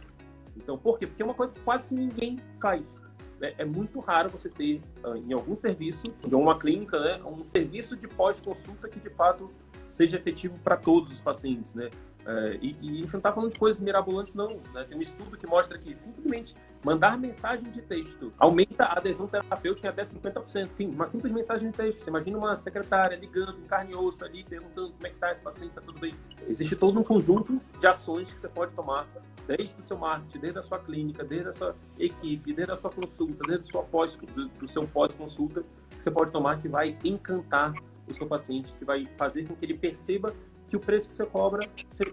Então, por quê? Porque é uma coisa que quase que ninguém faz é, é muito raro você ter uh, em algum serviço, de uma clínica, né, um serviço de pós-consulta que de fato seja efetivo para todos os pacientes, né? É, e, e, a gente não está falando de coisas mirabolantes, não. Né? Tem um estudo que mostra que simplesmente mandar mensagem de texto aumenta a adesão terapêutica em até 50%. Sim, uma simples mensagem de texto. Você imagina uma secretária ligando, carne e osso ali, perguntando como é que está esse paciente, está tudo bem. Existe todo um conjunto de ações que você pode tomar desde o seu marketing, desde a sua clínica, desde a sua equipe, desde a sua consulta, desde a sua pós, do, seu pós-consulta, você pode tomar que vai encantar o seu paciente, que vai fazer com que ele perceba que o preço que você cobra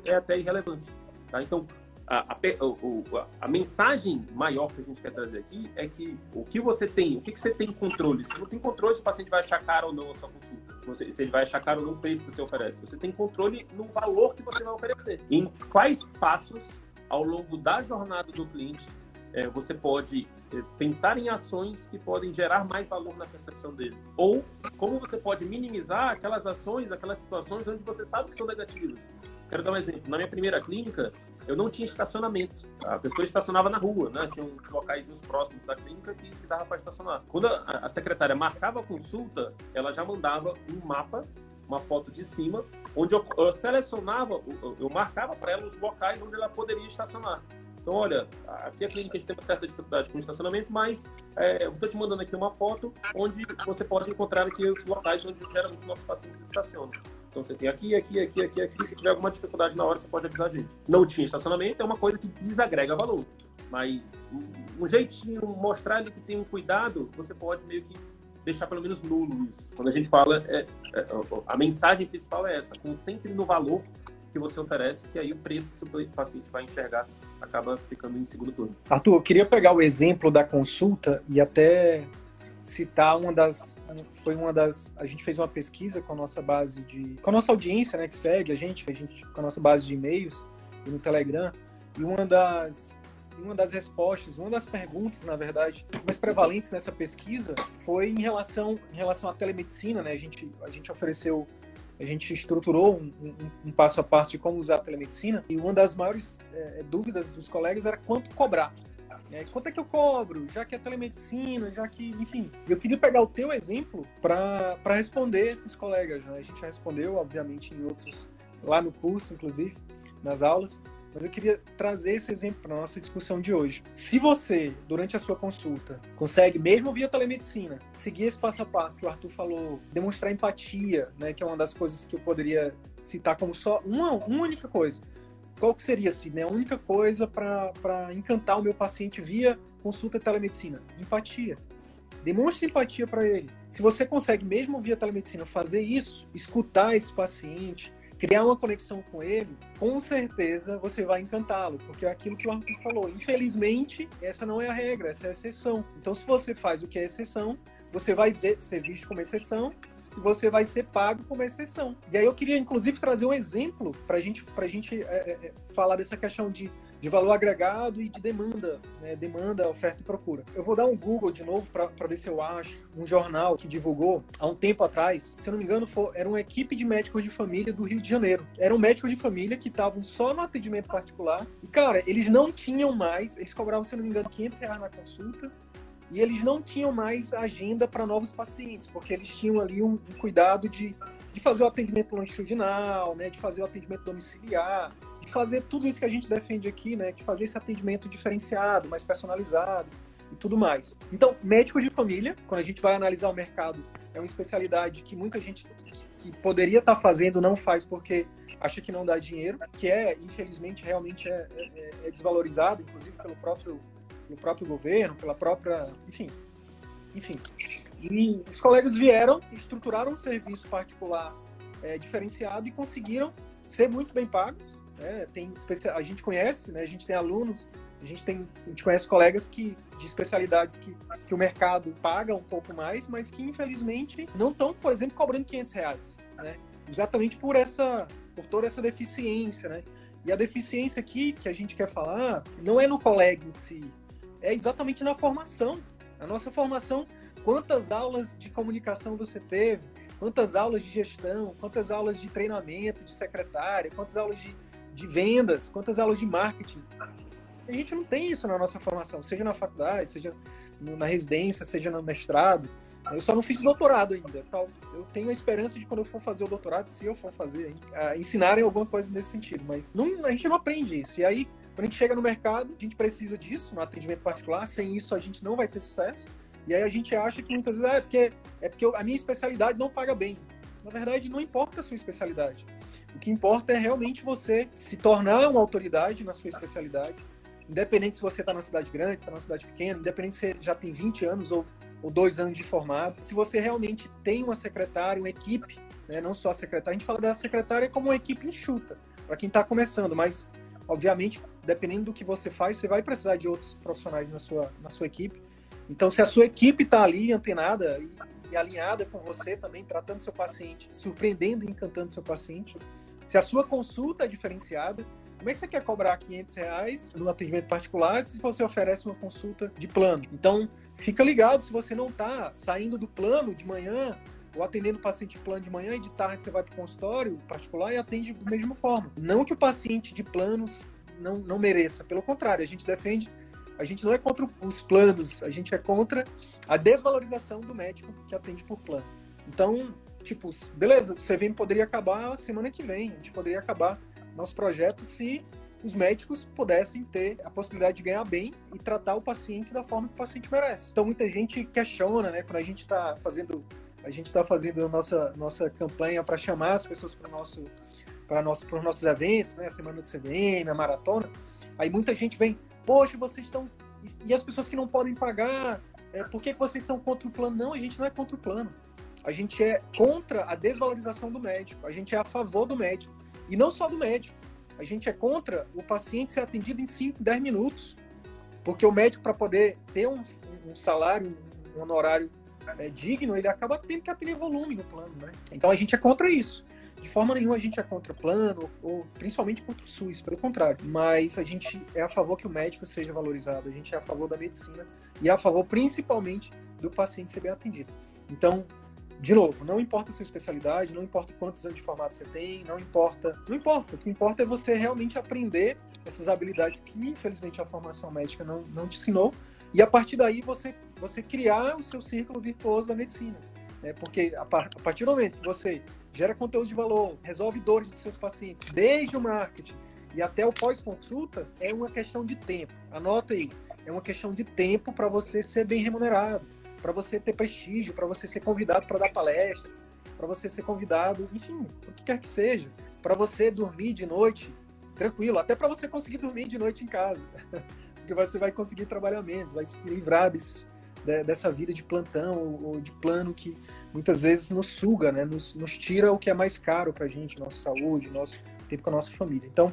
é até irrelevante. Tá? Então, a, a, a, a, mensagem maior que a gente quer trazer aqui é que o que você tem, o que, que você tem controle. Você não tem controle se o paciente vai achar caro ou não a sua consulta, se, você, se ele vai achar caro ou não o preço que você oferece. Você tem controle no valor que você vai oferecer. Em quais passos, ao longo da jornada do cliente, é, você pode é, pensar em ações que podem gerar mais valor na percepção dele. Ou como você pode minimizar aquelas ações, aquelas situações onde você sabe que são negativas. Quero dar um exemplo. Na minha primeira clínica, eu não tinha estacionamento. A pessoa estacionava na rua, né? Tinha uns locais próximos da clínica que, que dava para estacionar. Quando a, a secretária marcava a consulta, ela já mandava um mapa uma foto de cima, onde eu, eu selecionava, eu, eu marcava para ela os locais onde ela poderia estacionar. Então, olha, aqui a clínica tem uma certa dificuldade com o estacionamento, mas é, eu estou te mandando aqui uma foto onde você pode encontrar aqui os locais onde geralmente nossos pacientes estacionam. Então você tem aqui, aqui, aqui, aqui, aqui. Se tiver alguma dificuldade na hora, você pode avisar a gente. Não tinha estacionamento, é uma coisa que desagrega valor. Mas um jeitinho, mostrar ali que tem um cuidado, você pode meio que deixar pelo menos nulo isso. Quando a gente fala, é, é, a mensagem principal é essa: concentre no valor que você oferece, que aí o preço que o paciente vai enxergar acaba ficando em segundo turno. Arthur, eu queria pegar o exemplo da consulta e até citar uma das foi uma das a gente fez uma pesquisa com a nossa base de com a nossa audiência né que segue a gente a gente com a nossa base de e-mails e no Telegram e uma das uma das respostas uma das perguntas na verdade mais prevalentes nessa pesquisa foi em relação em relação à telemedicina né a gente a gente ofereceu a gente estruturou um, um, um, passo a passo de como usar a telemedicina e uma das maiores é, dúvidas dos colegas era quanto cobrar. É, quanto é que eu cobro? Já que é telemedicina, já que, enfim. Eu queria pegar o teu exemplo para responder esses colegas. Né? A gente já respondeu, obviamente, em outros, lá no curso, inclusive, nas aulas. Mas eu queria trazer esse exemplo para nossa discussão de hoje. Se você, durante a sua consulta, consegue, mesmo via telemedicina, seguir esse passo a passo que o Arthur falou, demonstrar empatia, né, que é uma das coisas que eu poderia citar como só uma, uma única coisa. Qual que seria, assim, né, a única coisa para encantar o meu paciente via consulta telemedicina? Empatia. Demonstre empatia para ele. Se você consegue, mesmo via telemedicina, fazer isso, escutar esse paciente, criar uma conexão com ele, com certeza você vai encantá-lo, porque é aquilo que o Arthur falou. Infelizmente, essa não é a regra, essa é a exceção. Então, se você faz o que é exceção, você vai ver, ser visto como exceção e você vai ser pago como exceção. E aí eu queria, inclusive, trazer um exemplo para gente, a gente é, é, falar dessa questão de de valor agregado e de demanda, né? demanda, oferta e procura. Eu vou dar um Google de novo para ver se eu acho um jornal que divulgou há um tempo atrás, se eu não me engano, foi, era uma equipe de médicos de família do Rio de Janeiro. Eram médicos de família que estavam só no atendimento particular e, cara, eles não tinham mais, eles cobravam, se eu não me engano, 500 reais na consulta e eles não tinham mais agenda para novos pacientes, porque eles tinham ali um, um cuidado de, de fazer o atendimento longitudinal, né, de fazer o atendimento domiciliar, fazer tudo isso que a gente defende aqui, né? De fazer esse atendimento diferenciado, mais personalizado e tudo mais. Então, médicos de família, quando a gente vai analisar o mercado, é uma especialidade que muita gente que poderia estar tá fazendo não faz porque acha que não dá dinheiro, que é, infelizmente, realmente é, é, é desvalorizado, inclusive pelo próprio, pelo próprio governo, pela própria, enfim, enfim. E os colegas vieram, estruturaram um serviço particular é, diferenciado e conseguiram ser muito bem pagos, né? Tem a gente conhece, né? A gente tem alunos, a gente tem, a gente conhece colegas que de especialidades que, que o mercado paga um pouco mais, mas que infelizmente não estão, por exemplo, cobrando 500 reais, né? Exatamente por essa, por toda essa deficiência, né? E a deficiência aqui que a gente quer falar não é no colega em si, é exatamente na formação. A nossa formação, quantas aulas de comunicação você teve, quantas aulas de gestão, quantas aulas de treinamento de secretária, quantas aulas de de vendas, quantas aulas de marketing. A gente não tem isso na nossa formação, seja na faculdade, seja na residência, seja no mestrado. Eu só não fiz doutorado ainda. Tal. Eu tenho a esperança de quando eu for fazer o doutorado, se eu for fazer, ensinarem alguma coisa nesse sentido. Mas não, a gente não aprende isso. E aí, quando a gente chega no mercado, a gente precisa disso, no atendimento particular. Sem isso, a gente não vai ter sucesso. E aí a gente acha que muitas vezes ah, é porque, é porque a minha especialidade não paga bem. Na verdade, não importa a sua especialidade. O que importa é realmente você se tornar uma autoridade na sua especialidade, independente se você está na cidade grande, está na cidade pequena, independente se você já tem 20 anos ou, ou dois anos de formado, se você realmente tem uma secretária, uma equipe, né, não só a secretária, a gente fala da secretária como uma equipe enxuta, para quem está começando, mas obviamente, dependendo do que você faz, você vai precisar de outros profissionais na sua, na sua equipe. Então, se a sua equipe está ali antenada e, e alinhada com você também, tratando seu paciente, surpreendendo e encantando seu paciente, se a sua consulta é diferenciada, como é que você quer cobrar 500 reais no atendimento particular se você oferece uma consulta de plano? Então, fica ligado se você não está saindo do plano de manhã ou atendendo o paciente de plano de manhã e de tarde você vai para o consultório particular e atende da mesma forma. Não que o paciente de planos não, não mereça, pelo contrário, a gente defende, a gente não é contra os planos, a gente é contra a desvalorização do médico que atende por plano. Então, tipo, beleza, o CVM poderia acabar semana que vem, a gente poderia acabar nosso projeto se os médicos pudessem ter a possibilidade de ganhar bem e tratar o paciente da forma que o paciente merece. Então muita gente questiona, né, quando a gente está fazendo a gente está fazendo a nossa nossa campanha para chamar as pessoas para nosso para nosso para os nossos eventos, né, a semana do CVM, a maratona. Aí muita gente vem, poxa, vocês estão e as pessoas que não podem pagar, é, por que vocês são contra o plano? Não, a gente não é contra o plano. A gente é contra a desvalorização do médico, a gente é a favor do médico. E não só do médico, a gente é contra o paciente ser atendido em 5, 10 minutos. Porque o médico, para poder ter um, um, salário, um honorário é, digno, ele acaba tendo que atender volume no plano. Né? Então a gente é contra isso. De forma nenhuma a gente é contra o plano, ou principalmente contra o SUS, pelo contrário. Mas a gente é a favor que o médico seja valorizado, a gente é a favor da medicina e é a favor principalmente do paciente ser bem atendido. Então, de novo, não importa a sua especialidade, não importa quantos anos de formato você tem, não importa. Não importa. O que importa é você realmente aprender essas habilidades que, infelizmente, a formação médica não, não te ensinou. E a partir daí você, você criar o seu círculo virtuoso da medicina. Né? Porque a, par, a partir do momento que você gera conteúdo de valor, resolve dores dos seus pacientes, desde o marketing e até o pós-consulta, é uma questão de tempo. Anota aí. É uma questão de tempo para você ser bem remunerado para você ter prestígio, para você ser convidado para dar palestras, para você ser convidado, enfim, o que quer que seja, para você dormir de noite tranquilo, até para você conseguir dormir de noite em casa, porque você vai conseguir trabalhar menos, vai se livrar desses, dessa vida de plantão ou de plano que muitas vezes nos suga, né? Nos, nos tira o que é mais caro para a gente, nossa saúde, nosso tempo com a nossa família. Então,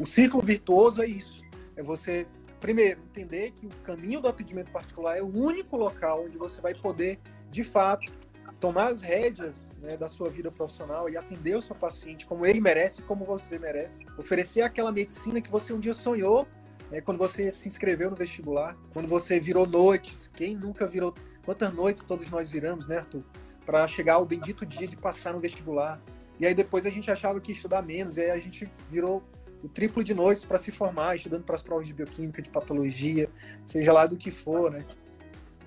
o círculo virtuoso é isso. É você, primeiro, entender que o caminho do atendimento particular é o único local onde você vai poder, de fato, tomar as rédeas né, da sua vida profissional e atender o seu paciente como ele merece, como você merece. Oferecer aquela medicina que você um dia sonhou né, quando você se inscreveu no vestibular, quando você virou noites. Quem nunca virou? Quantas noites todos nós viramos, né, Arthur? Para chegar ao bendito dia de passar no vestibular. E aí depois a gente achava que ia estudar menos, e aí a gente virou o triplo de noites para se formar, estudando para as provas de bioquímica, de patologia, seja lá do que for, né?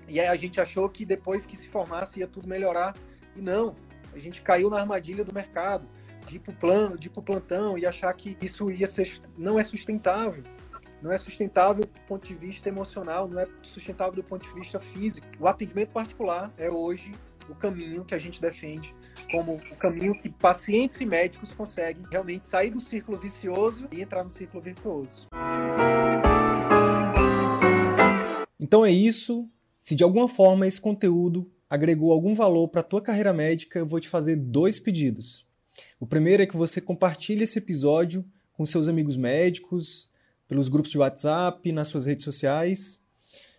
E aí a gente achou que depois que se formasse ia tudo melhorar. E não, a gente caiu na armadilha do mercado, de ir para o plano, de ir para o plantão e achar que isso ia ser, não é sustentável. Não é sustentável do ponto de vista emocional, não é sustentável do ponto de vista físico. O atendimento particular é hoje o caminho que a gente defende como o caminho que pacientes e médicos conseguem realmente sair do círculo vicioso e entrar no círculo virtuoso. Então é isso. Se de alguma forma esse conteúdo agregou algum valor para a tua carreira médica, eu vou te fazer dois pedidos. O primeiro é que você compartilhe esse episódio com seus amigos médicos, pelos grupos de WhatsApp, nas suas redes sociais.